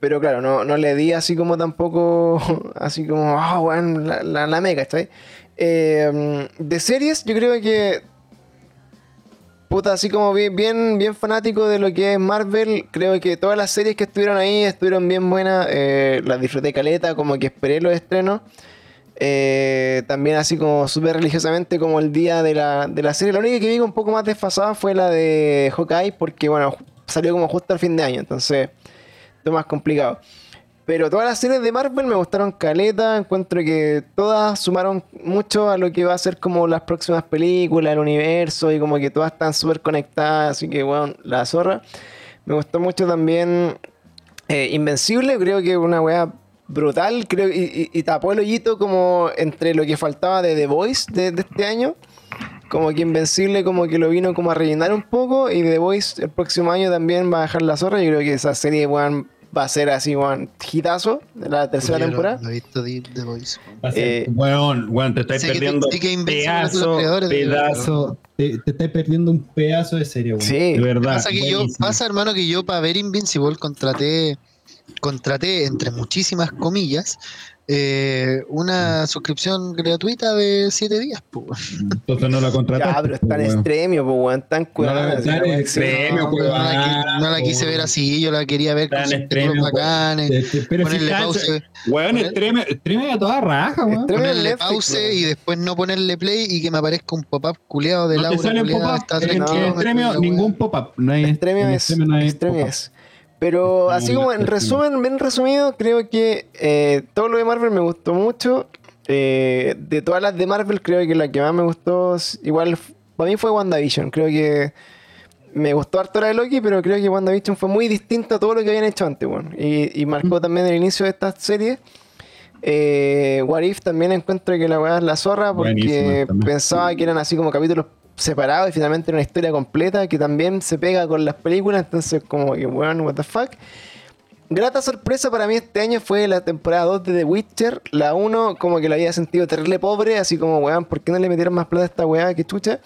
Pero claro, no, no le di así como tampoco. *laughs* Así como, ah, weón, la, la, la mega, ¿cachai? Eh, de series, yo creo que. Puta, así como bien, bien, fanático de lo que es Marvel, creo que todas las series que estuvieron ahí estuvieron bien buenas, eh, las disfruté caleta, como que esperé los estrenos. Eh, también así como súper religiosamente como el día de la, de la serie. La única que vi un poco más desfasada fue la de Hawkeye, porque bueno, salió como justo al fin de año, entonces más complicado. Pero todas las series de Marvel me gustaron caleta, encuentro que todas sumaron mucho a lo que va a ser como las próximas películas, el universo, y como que todas están súper conectadas, así que bueno, la zorra. Me gustó mucho también eh, Invencible, creo que una weá brutal, creo, y, tapó el hoyito como entre lo que faltaba de The Voice de este año. Como que Invencible como que lo vino como a rellenar un poco y The Voice el próximo año también va a dejar la zorra. Yo creo que esa serie weón, va a ser así, weón, hitazo de la tercera temporada. Lo he visto de The Voice. Eh, Weón, weón, te estáis sé que te- perdiendo pedazo, pedazo, te, te estáis perdiendo un pedazo de serie, weón. Sí. De verdad. Pasa que yo, pasa hermano que yo para ver Invincible contraté, contraté entre muchísimas comillas, eh, una suscripción gratuita de 7 días. pues. *laughs* Entonces no la contrataste. Ya, pero está en weón. extremio, pues weón, tan está en extremio, No, no la, no la quise ver así, yo la quería ver con Tan subtítulos extremio, bacanes, Te- te- Pero si ponerle cacha- pause, Weón, extreme, extreme a toda raja, weón. Ponerle Netflix, pause weón. y después no ponerle play y que me aparezca un pop-up culeado de No te Laura sale un culeada, pop-up. no, extremio, ningún pop-up. No hay, Extremio en es, extremio no extremio es. Pero así como en resumen, bien resumido, creo que eh, todo lo de Marvel me gustó mucho. Eh, de todas las de Marvel, creo que la que más me gustó, igual, para mí fue WandaVision. Creo que me gustó harto la de Loki, pero creo que WandaVision fue muy distinto a todo lo que habían hecho antes, bueno. y, y marcó también el inicio de esta serie. Eh, What If también encuentro que la weá es la zorra porque pensaba que eran así como capítulos separados y finalmente una historia completa que también se pega con las películas, entonces como que weón, what the fuck. Grata sorpresa para mí este año fue la temporada 2 de The Witcher. La 1 como que la había sentido terrible pobre, así como weón, ¿por qué no le metieron más plata a esta weá que chucha?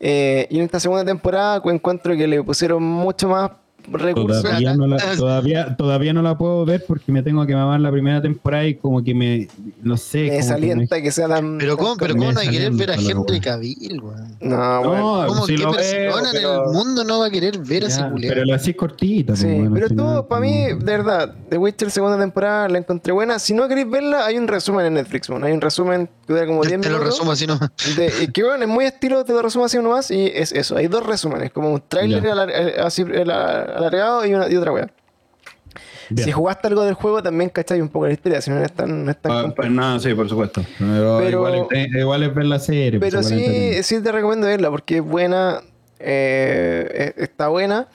Eh, y en esta segunda temporada encuentro que le pusieron mucho más recursos. Todavía no, la, *laughs* todavía, todavía no la puedo ver porque me tengo que mamar la primera temporada y como que me, no sé. Me que desalienta que sea tan... Pero cómo, pero cómo no hay que querer ver a la Henry. Cavill, weón. No, bueno. No, ¿Cómo si qué persona pero- en el mundo no va a querer ver a ese ya, culiao? pero lo así cortita. pues, Sí, bueno, pero todo, para mí, como- de verdad, The Witcher segunda temporada la encontré buena. Si no queréis verla, hay un resumen en Netflix, bueno, hay un resumen que dura como 10 Te lo minutos. resumo así nomás. que bueno, es muy estilo, te lo resumo así nomás, y es eso, hay dos resúmenes, como un tráiler así alar- alargado y, una, y otra wea. Bien. Si jugaste algo del juego, también cacháis un poco la historia, si no es tan, no es tan Ah, pues nada, sí, por supuesto. Pero, Pero- igual, es, igual es ver la serie. pues, Pero igual es sí, sí te recomiendo verla porque es buena, eh, eh, está buena.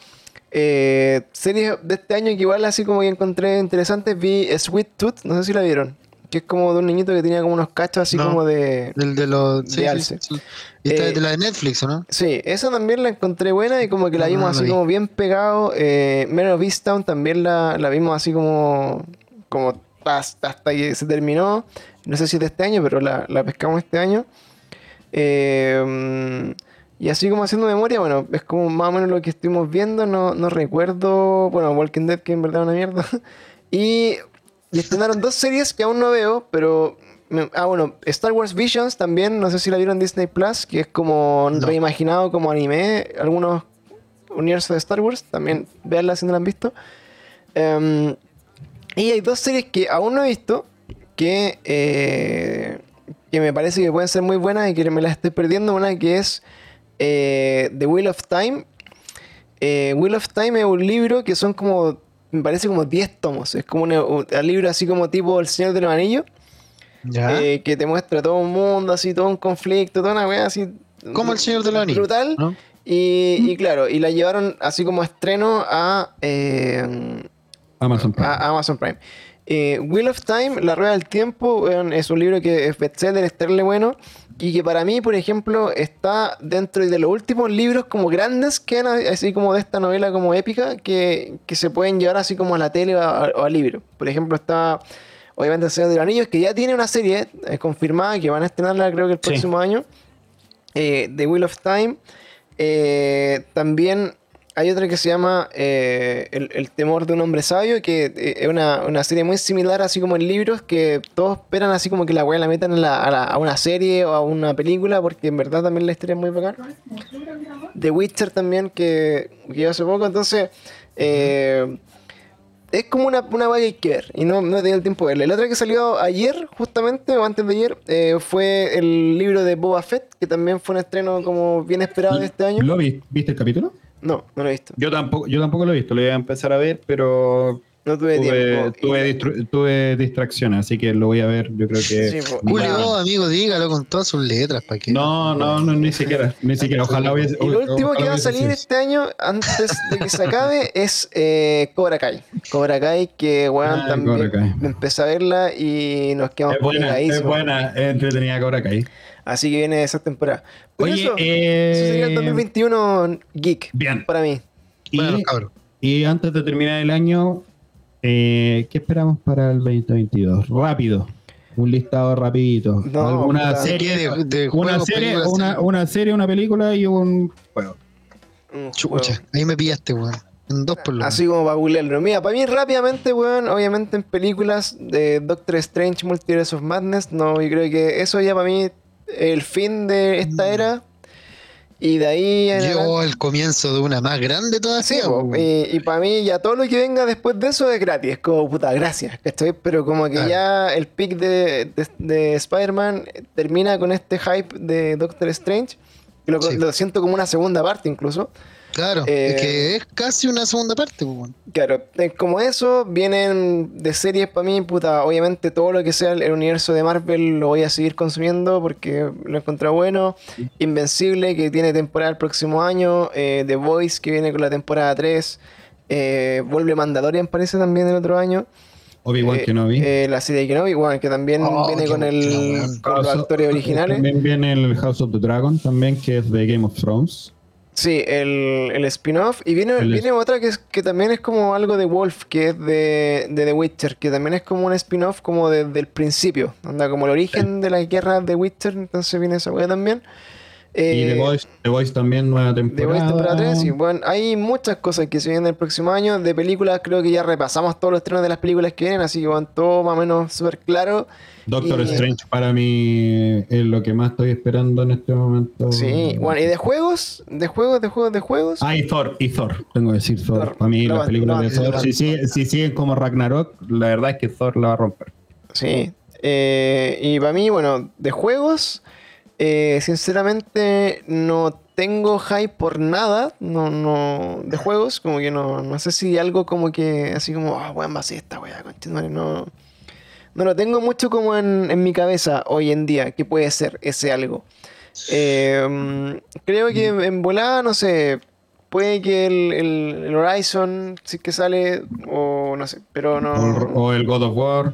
Eh, series de este año que igual así como que encontré interesantes, vi Sweet Tooth, no sé si la vieron, que es como de un niñito que tenía como unos cachos así No. como de... El de los. De Sí, Alce. sí. Y esta Eh, es de la de Netflix, ¿o no? Sí, esa también la encontré buena y como que la vimos no así vi. como bien pegado. Eh, Mare of Easttown también la, la vimos así como, como hasta, hasta que se terminó. No sé si es de este año, pero la, la pescamos este año. Eh, y así como haciendo memoria, bueno, es como más o menos lo que estuvimos viendo. No, no recuerdo. Bueno, Walking Dead, que en verdad es una mierda. *laughs* y, y estrenaron dos series que aún no veo, pero. Ah, bueno, Star Wars Visions también, no sé si la vieron en Disney Plus, que es como No. reimaginado como anime, algunos universos de Star Wars, también veanla si no la han visto. Em, y hay dos series que aún no he visto, que, eh, que me parece que pueden ser muy buenas y que me las estoy perdiendo. Una que es eh, The Wheel of Time. Eh, Wheel of Time es un libro que son como, me parece como 10 tomos. Es como una- un libro así como tipo El Señor de los Anillos. Ya. eh, que te muestra todo un mundo, así, todo un conflicto, toda una wea así. Como El Señor de los Anillos, Brutal. ¿no? Y, y claro, y la llevaron así como estreno a, eh, Amazon Prime. a a Amazon Prime. Eh, Wheel of Time, La Rueda del Tiempo, es un libro que es bestseller, es terrible bueno. Y que para mí, por ejemplo, está dentro de los últimos libros como grandes que han, así como de esta novela como épica, que, que se pueden llevar así como a la tele o a, o a libro. Por ejemplo, está obviamente El Señor de los Anillos, que ya tiene una serie eh, confirmada, que van a estrenarla creo que el Sí. próximo año. Eh, The Wheel of Time. Eh, también hay otra que se llama eh, el, El temor de un hombre sabio, que eh, es una, una serie muy similar, así como en libros, que todos esperan así como que la weá la metan en la- a, la- a una serie o a una película, porque en verdad también la historia es muy bacán. The Witcher también, que, que yo hace poco, entonces... eh, es como una, una vaga que ver y no, no he tenido el tiempo de verla. La otra que salió ayer, justamente, o antes de ayer, eh, fue el libro de Boba Fett, que también fue un estreno como bien esperado de este año. ¿Lo vi- viste el capítulo? No, no lo he visto. Yo tampoco, yo tampoco lo he visto, lo iba a empezar a ver, pero No tuve tuve, tiempo. tuve, Y- distru- tuve distracciones, así que lo voy a ver, yo creo que... Sí, po. Julio, amigo, dígalo con todas sus letras, ¿para qué? No, no, no, ni siquiera, ni siquiera, ojalá *laughs* hubiese... Y lo último que va a salir este año, antes de que se acabe, *laughs* es eh, Cobra Kai. Cobra Kai, que weón Ah, también Cobra Kai. empecé a verla y nos quedamos Es buena, es pegadísimos. buena, es entretenida Cobra Kai. Así que viene esa temporada. Oye, eso, eh, eso sería el 2021 geek Bien. para mí. Y, Bueno, cabrón. y antes de terminar el año, eh, ¿qué esperamos para el 2022? Rápido, un listado rapidito. No, ¿Alguna puta. serie, De- de una, juegos, serie una, serie, una película y un juego? Un Chucha, juego. ahí me pillaste, weón. En dos por lo menos. Así como para googlearlo. Mira, para mí rápidamente, weón, obviamente en películas de Doctor Strange, Multiverse of Madness, no, yo creo que eso ya para mí el fin de esta era. Y de ahí Llegó el comienzo de una más grande todavía. Sí, y, y para mí ya todo lo que venga después de eso es gratis, es como puta, gracias, ¿cachai? Pero como que Claro. ya el pick de, de, de Spider-Man termina con este hype de Doctor Strange, que lo, Sí. lo siento como una segunda parte incluso. Claro, eh, es que es casi una segunda parte, pues. Claro, eh, como eso, vienen de series para mí, puta, obviamente todo lo que sea el, el universo de Marvel lo voy a seguir consumiendo porque lo encontré bueno. Invencible, que tiene temporada el próximo año. eh, The Voice, que viene con la temporada 3. eh, vuelve Mandalorian, parece también el otro año. Obi-Wan Eh, Kenobi. eh, la serie de Kenobi, bueno, que también Oh, viene con, el, con los actores originales. También viene el House of the Dragon, también, que es de Game of Thrones. Sí, el, el spin-off. Y viene, El viene otra que, es, que también es como algo de Wolf, que es de, de The Witcher, que también es como un spin-off como desde el principio. Anda como el origen de la guerra de Witcher, entonces viene esa wea también. y Eh, The Voice, The Voice también, nueva The Voice temporada. temporada 3, y bueno, hay muchas cosas que se vienen el próximo año. De películas, creo que ya repasamos todos los estrenos de las películas que vienen, así que van todo más o menos súper claro. Doctor y- Strange para mí es lo que más estoy esperando en este momento. Sí, bueno, y de juegos, de juegos, de juegos, de juegos. Ah, y Thor, y Thor, tengo que decir Thor. Thor. Para mí las películas de Thor, si, sigue- si siguen como Ragnarok, la verdad es que Thor la va a romper. Sí. Eh, y para mí, bueno, de juegos, eh, sinceramente no tengo hype por nada. No, no. De juegos, como que no. No sé si algo como que. Así como, ah, weón, va a ser esta weá, conchetumare", No. No lo tengo mucho como en, en mi cabeza hoy en día. que puede ser ese algo? Eh, mm, creo que en, en volada, no sé. Puede que el, el- el Horizon sí que sale. O no sé. Pero no. O el God of War.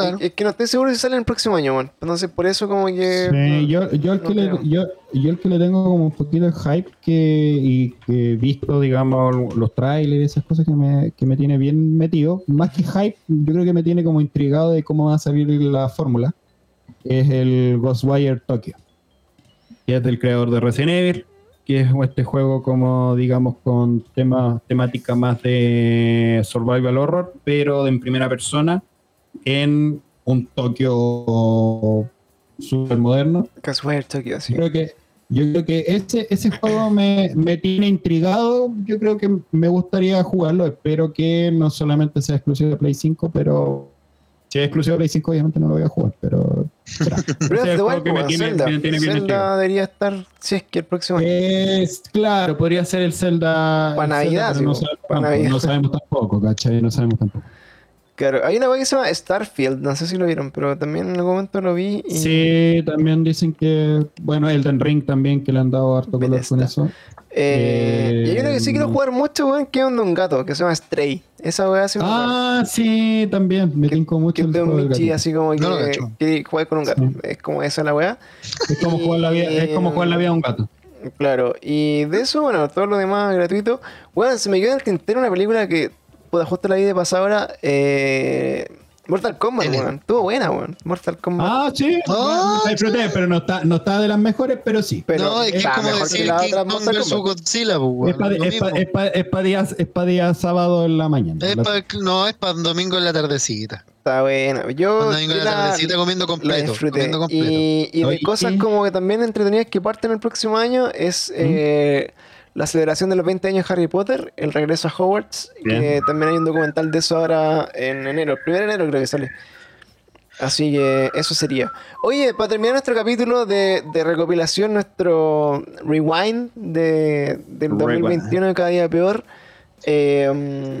Claro. Es que no estoy seguro si sale el próximo año, man. Entonces, por eso como que... Sí, yo, yo, el no que le, yo, yo el que le tengo como un poquito de hype que, y que he visto, digamos, los trailers y esas cosas que me, que me tiene bien metido, más que hype, yo creo que me tiene como intrigado de cómo va a salir la fórmula, es el Ghostwire Tokyo, que es del creador de Resident Evil, que es este juego como, digamos, con tema, temática más de survival horror, pero en primera persona, en un Tokio super moderno. Sí. Creo que, yo creo que ese, ese juego me, me tiene intrigado. Yo creo que me gustaría jugarlo. Espero que no solamente sea exclusivo de Play 5, pero Si es exclusivo de Play 5, obviamente no lo voy a jugar, pero. *laughs* Zelda. debería estar, si es que el próximo año. Es, claro, podría ser el Zelda. Pa' el Navidad, Zelda, pero no, sí, sabemos pa' tampoco, Navidad. no sabemos tampoco, ¿cachai? No sabemos tampoco. Claro, hay una cosa que se llama Starfield, no sé si lo vieron, pero también en algún momento lo vi y Sí, también dicen que. Bueno, Elden Ring también, que le han dado harto color Bethesda. con eso. Eh, y hay una que sí quiero Eh, jugar mucho, weón, que es un de un gato, que se llama Stray. Esa weá hace Ah, sí, también. Me tinco mucho que es el de un juego del Michi, así como que, No que con un gato. Sí. Es como esa la weá. Es como, jugar la vida, es como jugar la vida de un gato. Claro, y de eso, bueno, todo lo demás gratuito. Bueno, se me quedó en el tintero una película que, puta, justo la vi de pasada ahora. Eh, Mortal Kombat, weón. Estuvo buena, weón. Mortal Kombat. Ah, sí. Disfruté, pero no está, no está de las mejores, pero sí. pero no, es que es está como mejor que la otra Mortal Kombat. Godzilla, pues, weón, es para es pa' día sábado en la mañana. Es La- pa- no, es para domingo en la tardecita. Está buena. Yo domingo en la tardecita comiendo completo. disfruté. Comiendo completo. Y, y de cosas como que también entretenidas que parten el próximo año es eh, la celebración de los 20 años de Harry Potter, el regreso a Hogwarts, que también hay un documental de eso ahora en enero, el primer de enero creo que sale. Así que eso sería. Oye, para terminar nuestro capítulo de, de recopilación, nuestro rewind de, del Rewind. 2021 de cada día peor. eh,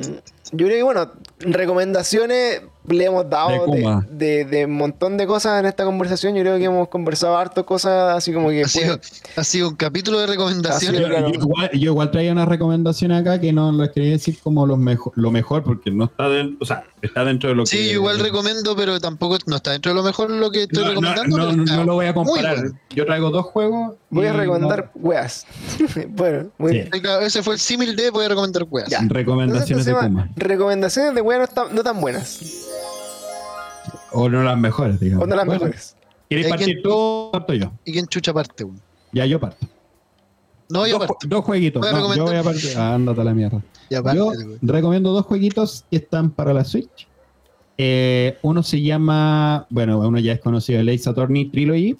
yo creo que, bueno, recomendaciones le hemos dado de, de- de un montón de cosas en esta conversación. Yo creo que hemos conversado harto cosas así como que. Ha sido, ha sido un capítulo de recomendaciones. Yo, claro. yo igual, yo igual traía unas recomendaciones acá que no las quería decir como los mejor, lo mejor, porque no está dentro, o sea, está dentro de lo que. Sí, yo igual recomiendo, pero tampoco no está dentro de lo mejor lo que estoy No, recomendando. no, no, lo voy a comparar. bueno. Yo traigo dos juegos. voy a recomendar weas. *laughs* bueno, muy Sí. bien. Ese fue el símil de voy a recomendar weas. Ya. recomendaciones Entonces, de Kuma. Recomendaciones de weas no, tan- no tan buenas. O no las mejores, digamos. O no las Bueno, mejores. ¿Quieres partir tú o parto yo? ¿Y quién chucha parte, weón? Ya, yo parto. No, yo dos, parto. dos jueguitos. Voy a No, yo voy a partir. Ah, ándate a la mierda. Ya parte, Yo recomiendo dos jueguitos que están para la Switch. Eh, uno se llama, bueno, uno ya es conocido, el Ace Attorney Trilogy.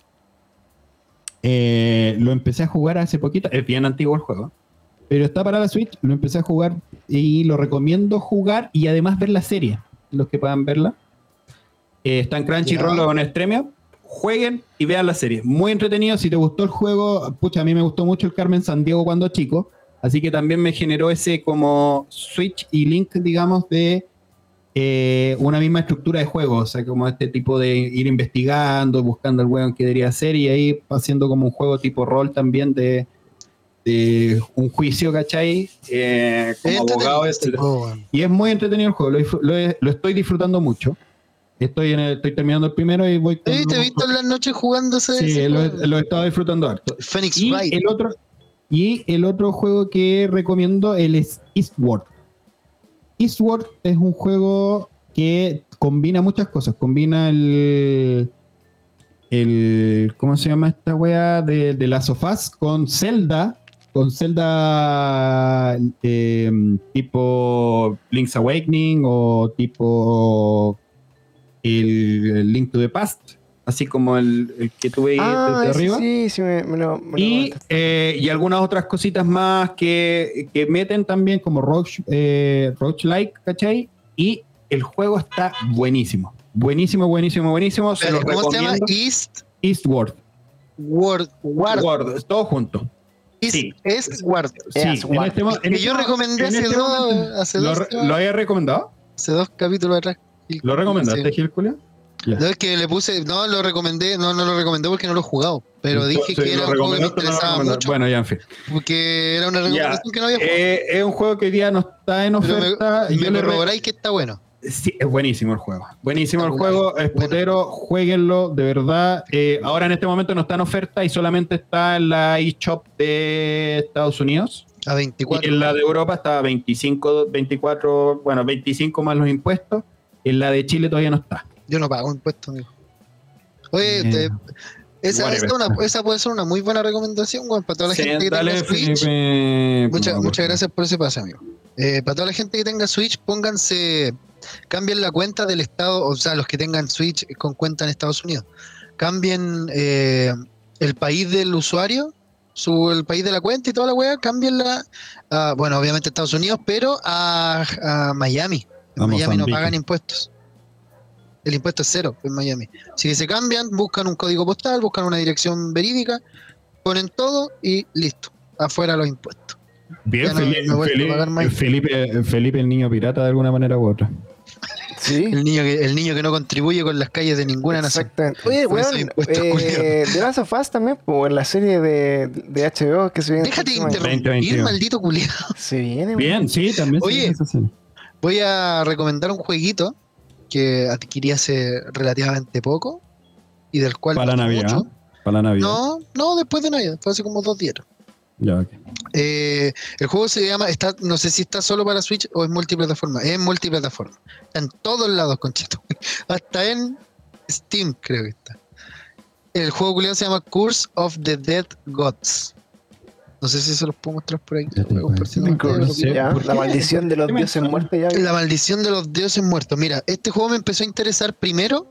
Eh, lo empecé a jugar hace poquito, es bien antiguo el juego, pero está para la Switch, lo empecé a jugar y lo recomiendo jugar y además ver la serie, los que puedan verla. Eh, está en Crunchyroll o en Stremio. Jueguen y vean la serie. Muy entretenido. Si te gustó el juego, pucha, a mí me gustó mucho el Carmen San Diego cuando chico. Así que también me generó ese como switch y link, digamos, de eh, una misma estructura de juego. O sea, como este tipo de ir investigando, buscando el weón que debería ser y ahí haciendo como un juego tipo rol también de, de un juicio, ¿cachai? Eh, como abogado. este. Y es muy entretenido el juego, lo, lo estoy disfrutando mucho. Estoy, en el- estoy terminando el primero y voy con... Sí, te he visto en las noches jugándose Sí, lo, lo he estado disfrutando harto. Phoenix Y Wright. el otro, y el otro juego que recomiendo el es Eastward. Eastward es un juego que combina muchas cosas. Combina el. el ¿Cómo se llama esta wea? De, de las sofás con Zelda. Con Zelda eh, tipo Link's Awakening o tipo el, el Link to the Past. Así como el, el que tuve Ah, desde arriba. sí, sí, me, me lo. me Y, eh, y algunas otras cositas más que, que meten también como Roach, eh, Roach-like, ¿cachai? Y el juego está buenísimo. Buenísimo, buenísimo, buenísimo. Se ¿Cómo se llama? East Eastward. Ward. Ward. Ward, todo junto. East, sí. es Ward. Sí, Ward. este Que este yo mo- recomendé en hace este dos- momento- hace ¿Lo, dos re- semanas. ¿Lo había recomendado? Hace dos capítulos atrás. ¿Lo recomendaste, Sí. Gil. No es que le puse, no lo recomendé, no, no lo recomendé porque no lo he jugado, pero dije que era ¿lo un juego que me no interesaba mucho Bueno, ya, en fin. porque era una recomendación que no había jugado. Eh, es un juego que hoy día no está en oferta. me, Yo me le re- corroboráis que está bueno. Sí, es buenísimo el juego. Buenísimo el juego, es potero, jueguenlo, de verdad. Eh, ahora en este momento no está en oferta y solamente está en la eShop de Estados Unidos. A 24. Y en la de Europa está a 25, 24, bueno, 25 más los impuestos. En la de Chile todavía no está. Yo no pago impuestos, amigo. Oye, Eh, te- esa, whatever. esa, una- esa puede ser una muy buena recomendación, weón, para toda la Sí, gente que dale, tenga Switch. Felipe. Muchas, No, muchas por gracias por ese pase, amigo. Eh, para toda la gente que tenga Switch, pónganse, cambien la cuenta del estado, o sea, los que tengan Switch con cuenta en Estados Unidos, cambien eh, el país del usuario, su, el país de la cuenta y toda la weá, cámbienla, a, bueno, obviamente Estados Unidos, pero a, a Miami. En Miami no pagan impuestos. El impuesto es cero en Miami. Si se cambian, buscan un código postal, buscan una dirección verídica, ponen todo y listo. Afuera los impuestos. Bien, no- Felipe. Felipe, Felipe, Felipe el niño pirata de alguna manera u otra. Sí. El niño que, el niño que no contribuye con las calles de ninguna nación. Exactamente. Oye, Por weón, impuestos eh. The Last of Us también, en la serie de, de HBO que se viene. Déjate interrumpir, 2021. maldito culiado. Se viene. Bien, sí, también. se Oye, esa escena. Voy a recomendar un jueguito que adquirí hace relativamente poco y del cual Para no Navidad. mucho. Para Navidad. No, no, después de Navidad, fue hace como dos días. Ya. Eh, el juego se llama, está, no sé si está solo para Switch o es multiplataforma. Es multiplataforma. Está en todos lados, conchito. *laughs* Hasta en Steam creo que está. El juego culiado se llama Curse of the Dead Gods. No sé si se los puedo mostrar por aquí. Ya te Voy a compartir parece. pantalla, No lo sé. Ya, ¿por la maldición de los ¿Qué me dioses muertos ya. La maldición de los dioses muertos. Mira, este juego me empezó a interesar primero,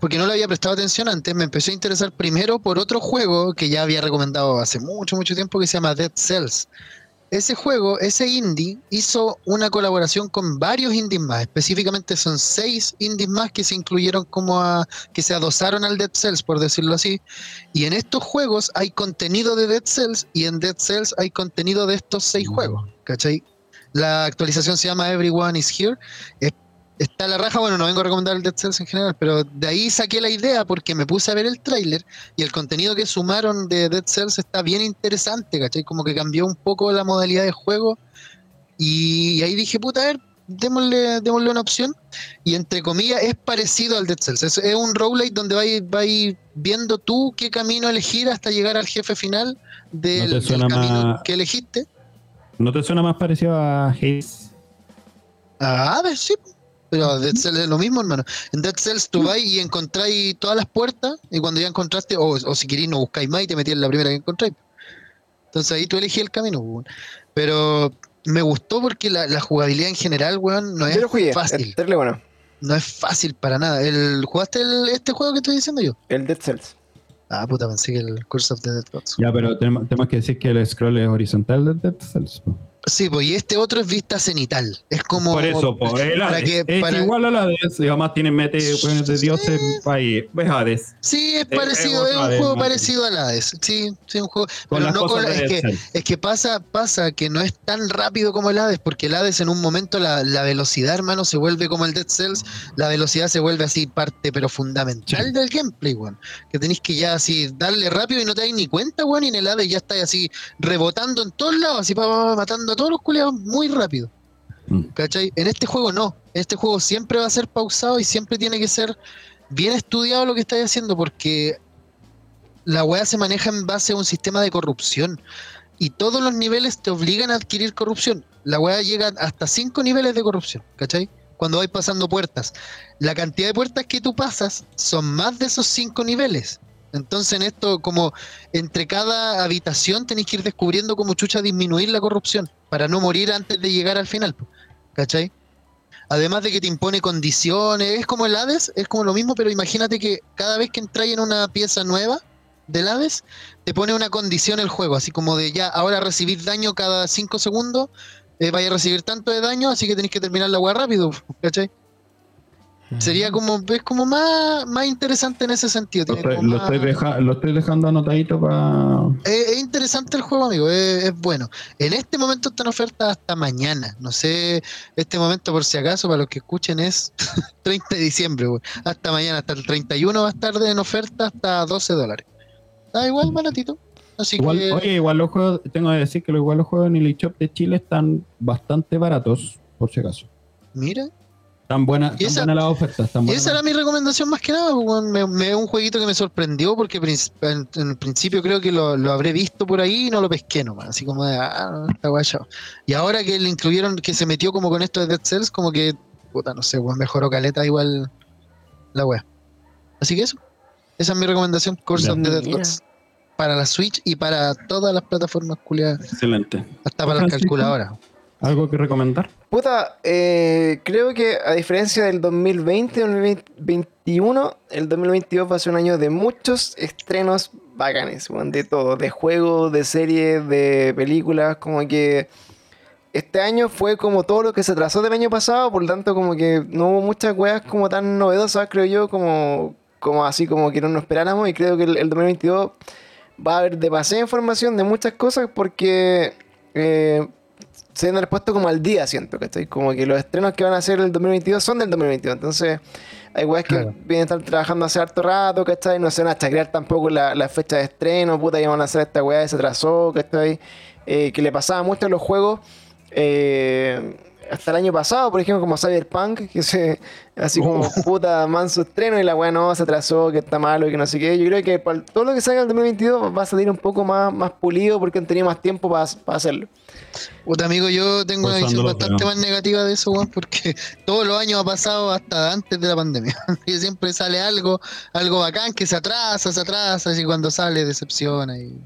porque no le había prestado atención antes, me empezó a interesar primero por otro juego que ya había recomendado hace mucho, mucho tiempo que se llama Dead Cells. Ese juego, ese indie, hizo una colaboración con varios indies más. Específicamente son seis indies más que se incluyeron como a. que se adosaron al Dead Cells, por decirlo así. Y en estos juegos hay contenido de Dead Cells y en Dead Cells hay contenido de estos seis juegos. ¿Cachai? La actualización se llama Everyone is Here. Es- está la raja, bueno, no vengo a recomendar el Dead Cells en general, pero de ahí saqué la idea porque me puse a ver el tráiler y el contenido que sumaron de Dead Cells está bien interesante, ¿cachai? Como que cambió un poco la modalidad de juego y ahí dije, puta, a ver, démosle, démosle una opción y entre comillas es parecido al Dead Cells. Es, es un roguelike donde vais vais viendo tú qué camino elegir hasta llegar al jefe final del, ¿No del camino más- que elegiste. ¿No te suena más parecido a Haze? Ah, a ver, sí. Pero Dead Cells es lo mismo, hermano. En Dead Cells tú vas y encontráis todas las puertas y cuando ya encontraste, o, o si queréis no buscáis más y te metí en la primera que encontráis. Entonces ahí tú elegí el camino. Pero me gustó porque la, la jugabilidad en general, weón, no es Yo lo jugué. fácil. Bueno. No es fácil para nada. El, ¿Jugaste el- este juego que estoy diciendo yo? El Dead Cells. Ah, puta, pensé que el Curse of the Dead Gods. Ya, pero tenemos, tenemos que decir que el scroll es horizontal del Dead Cells. Sí, pues y este otro es vista cenital. Es como. Por eso, po, el para que- es para- igual a la Hades, y además tiene mete weones de dioses ahí. Ves Hades. Sí, es parecido, es, un Hades, juego parecido al Hades. Sí, sí, un juego. Con pero no con la- de es que, es que pasa, pasa que no es tan rápido como el Hades, porque el Hades en un momento la, la velocidad, hermano, se vuelve como el Dead Cells, la velocidad se vuelve así parte, pero fundamental Sí. del gameplay, weón. Que tenéis que ya así darle rápido y no te dais ni cuenta, weón, y en el Hades ya estáis así rebotando en todos lados, así pa, pa, pa, matando a todos los culiados muy rápido. Mm. ¿Cachai? En este juego no. En este juego siempre va a ser pausado y siempre tiene que ser bien estudiado lo que estáis haciendo porque la weá se maneja en base a un sistema de corrupción y todos los niveles te obligan a adquirir corrupción. La weá llega hasta cinco niveles de corrupción, ¿cachai? Cuando vais pasando puertas. La cantidad de puertas que tú pasas son más de esos cinco niveles. Entonces en esto, como entre cada habitación tenéis que ir descubriendo cómo chucha disminuir la corrupción para no morir antes de llegar al final. ¿Cachai? Además de que te impone condiciones, es como el Hades, es como lo mismo, pero imagínate que cada vez que entráis en una pieza nueva del Hades, te pone una condición el juego, así como de ya, ahora recibir daño cada 5 segundos, eh, a recibir tanto de daño, así que tenéis que terminar la hueá rápido, ¿cachai? Sería como, es como más, más interesante en ese sentido. Lo estoy, como lo estoy más- deja- lo estoy dejando anotadito para. es, es interesante el juego, amigo. Es, es bueno. En este momento está en oferta hasta mañana. No sé, este momento, por si acaso, para los que escuchen, es *laughs* 30 de diciembre. güey. Hasta mañana, hasta el 31 va a estar en oferta hasta 12 dólares. Está igual, baratito. Así Igual, que, oye, igual los juegos, tengo que decir que los- igual los juegos en el eShop de Chile están bastante baratos, por si acaso. mira. Y están esa- Y buenas esa era mi recomendación más que nada. pues. Me, me- un jueguito que me sorprendió porque en, en principio creo que lo, lo habré visto por ahí y no lo pesqué nomás. Así como de, ah, está guayado. Y ahora que le incluyeron, que se metió como con esto de Dead Cells, como que, puta, no sé, weón, mejoró caleta igual la wea. Así que eso. Esa es mi recomendación, Course Ya. of the Dead. Gods. Para la Switch y para todas las plataformas culiadas, Excelente. hasta para las calculadoras. ¿Algo que recomendar? Puta, eh, creo que a diferencia del 2020 o 2021, el 2022 va a ser un año de muchos estrenos bacanes, de todo, de juegos, de series, de películas, como que este año fue como todo lo que se trazó del año pasado, por lo tanto como que no hubo muchas weas como tan novedosas, creo yo, como, como así como que no nos esperáramos y creo que el, el 2022 va a haber demasiada información de muchas cosas porque eh, se han puesto como al día, siento, ¿cachai? Como que los estrenos que van a hacer el 2022 son del 2022, entonces hay weas que Claro. vienen a estar trabajando hace harto rato, ¿cachai? No se van a chacrear tampoco la, la fecha de estreno, puta, ya van a hacer esta wea y se atrasó, ¿cachai? Eh, que le pasaba mucho a los juegos eh, hasta el año pasado, por ejemplo, como Cyberpunk, *laughs* que se así como puta manso estreno y la weá no se atrasó, que está malo y que no sé qué. Yo creo que para todo lo que salga en el 2022 va a salir un poco más, más pulido porque han tenido más tiempo para hacerlo. Puta amigo, yo tengo una visión bastante pero- más negativa de eso, weón, porque *laughs* todos los años ha pasado hasta antes de la pandemia. *laughs* y siempre sale algo, algo bacán que se atrasa, se atrasa, y cuando sale decepciona y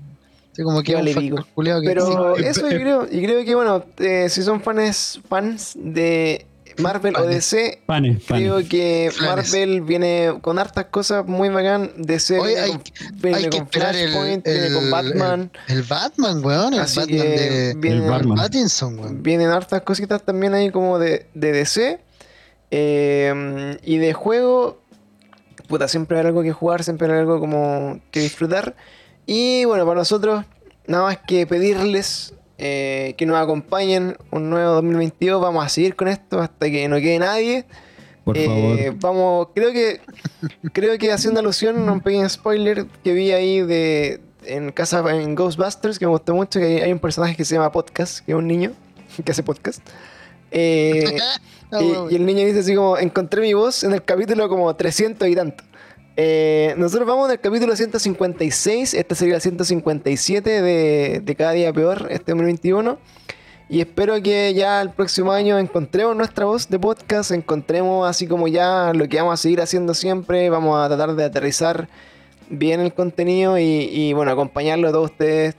así como que vale culiao que Pero sí. *laughs* eso yo creo, y creo que bueno, eh, si son fans, fans de Marvel o. DC, Panes, creo que Flanes. Marvel viene con hartas cosas muy bacán. DC viene hay- con, viene hay que con esperar el, Flashpoint, viene con Batman. El, el Batman, weón, el así Batman que de vienen, El Batman. Pattinson, weón. vienen hartas cositas también ahí como de, de DC. Eh, y de juego, puta, siempre hay algo que jugar, siempre hay algo como que disfrutar. Y bueno, para nosotros, nada más que pedirles eh, que nos acompañen un nuevo 2022. Vamos a seguir con esto hasta que no quede nadie. Por Eh, favor. Vamos, creo que creo que haciendo alusión a un pequeño spoiler que vi ahí de en casa en Ghostbusters que me gustó mucho que hay, hay un personaje que se llama Podcast, que es un niño *laughs* que hace podcast. Eh, *laughs* Ah, y, y el niño dice así como, encontré mi voz en el capítulo como 300 y tanto. Eh, nosotros vamos en capítulo 156, este sería el 157 de, de Cada Día Peor, este 2021. Y espero que ya el próximo año encontremos nuestra voz de podcast, encontremos así como ya lo que vamos a seguir haciendo siempre, vamos a tratar de aterrizar bien el contenido y, y, bueno, acompañarlo a todos ustedes,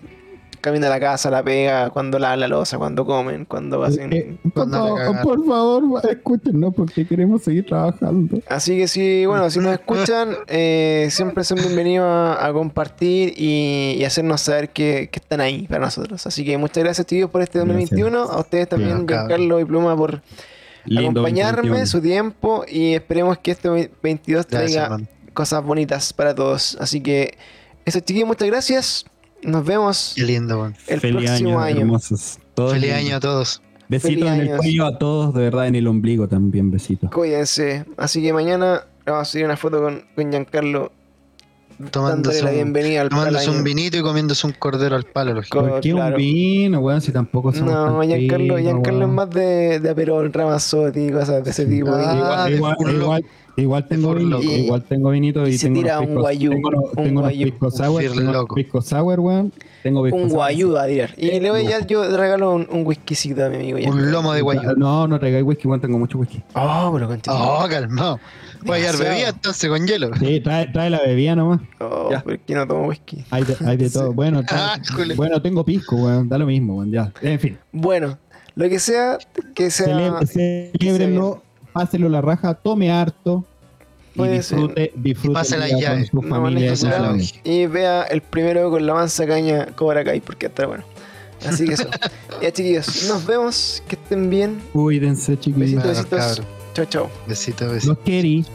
camino a la casa, la pega, cuando lavan la losa, cuando comen, cuando hacen... Eh, por, favor, por favor, escúchenos porque queremos seguir trabajando. Así que sí, bueno, si nos escuchan, eh, siempre son bienvenidos a, a compartir y, y hacernos saber que, que están ahí para nosotros. Así que muchas gracias, chicos, por este 2021. A ustedes también, Giancarlo y Pluma, por Lindo acompañarme, 2021. su tiempo y esperemos que este 22 Gracias, traiga cosas bonitas para todos. Así que, eso, chiquillos, muchas gracias. Nos vemos Qué lindo, el Feliz próximo año, año. hermosos. Todos Feliz lindos. año a todos. Besitos en el cuello a todos, de verdad, en el ombligo también, besitos. Cuídense. Así que mañana vamos a subir una foto con, con Giancarlo Tomándose la un- bienvenida al, Tomándose un vinito y comiéndose un cordero al palo, lógico. Co- ¿Por qué claro. un vino, weón? Si tampoco somos No, tan Giancarlo, Giancarlo es más de, de Aperol, Ramazotti, cosas de ese tipo. Ah, y, de igual, igual, igual tengo vinito, Furloco. igual tengo vinito y, Y se tengo tira unos un guayú, tengo, unos- un tengo unos pisco Un sour, tengo Furloco. pisco sour, weón. Tengo pisco un guayú a tirar. Y le voy no. a, yo regalo un, un whiskycito a mi amigo. Un lomo de guayú. No, no traigáis whisky, weón, tengo mucho whisky. Oh, pero. Oh, calmado. Voy a llevar bebida entonces con hielo. Sí, trae, trae la bebida nomás. Oh, Ya. ¿por qué no tomo whisky? Hay de, hay de Sí. todo. Bueno, trae- Ah, bueno, tengo pisco, weón. Da lo mismo, weón. Ya. En fin. Bueno, lo que sea, que sea. Cele- Celébrenlo, pásenlo la raja, tome harto. Y Puede disfrute, disfrute pase el la día llave. con su No familia. maneje y con la llave. Y vea el primero con la mansa caña Cobra Kai, porque está bueno. Así que eso. *laughs* ya, chiquillos, nos vemos. Que estén bien. Cuídense, chiquillos. Besitos, Claro, besitos. Chao, chao. Besito, besito. Los querí.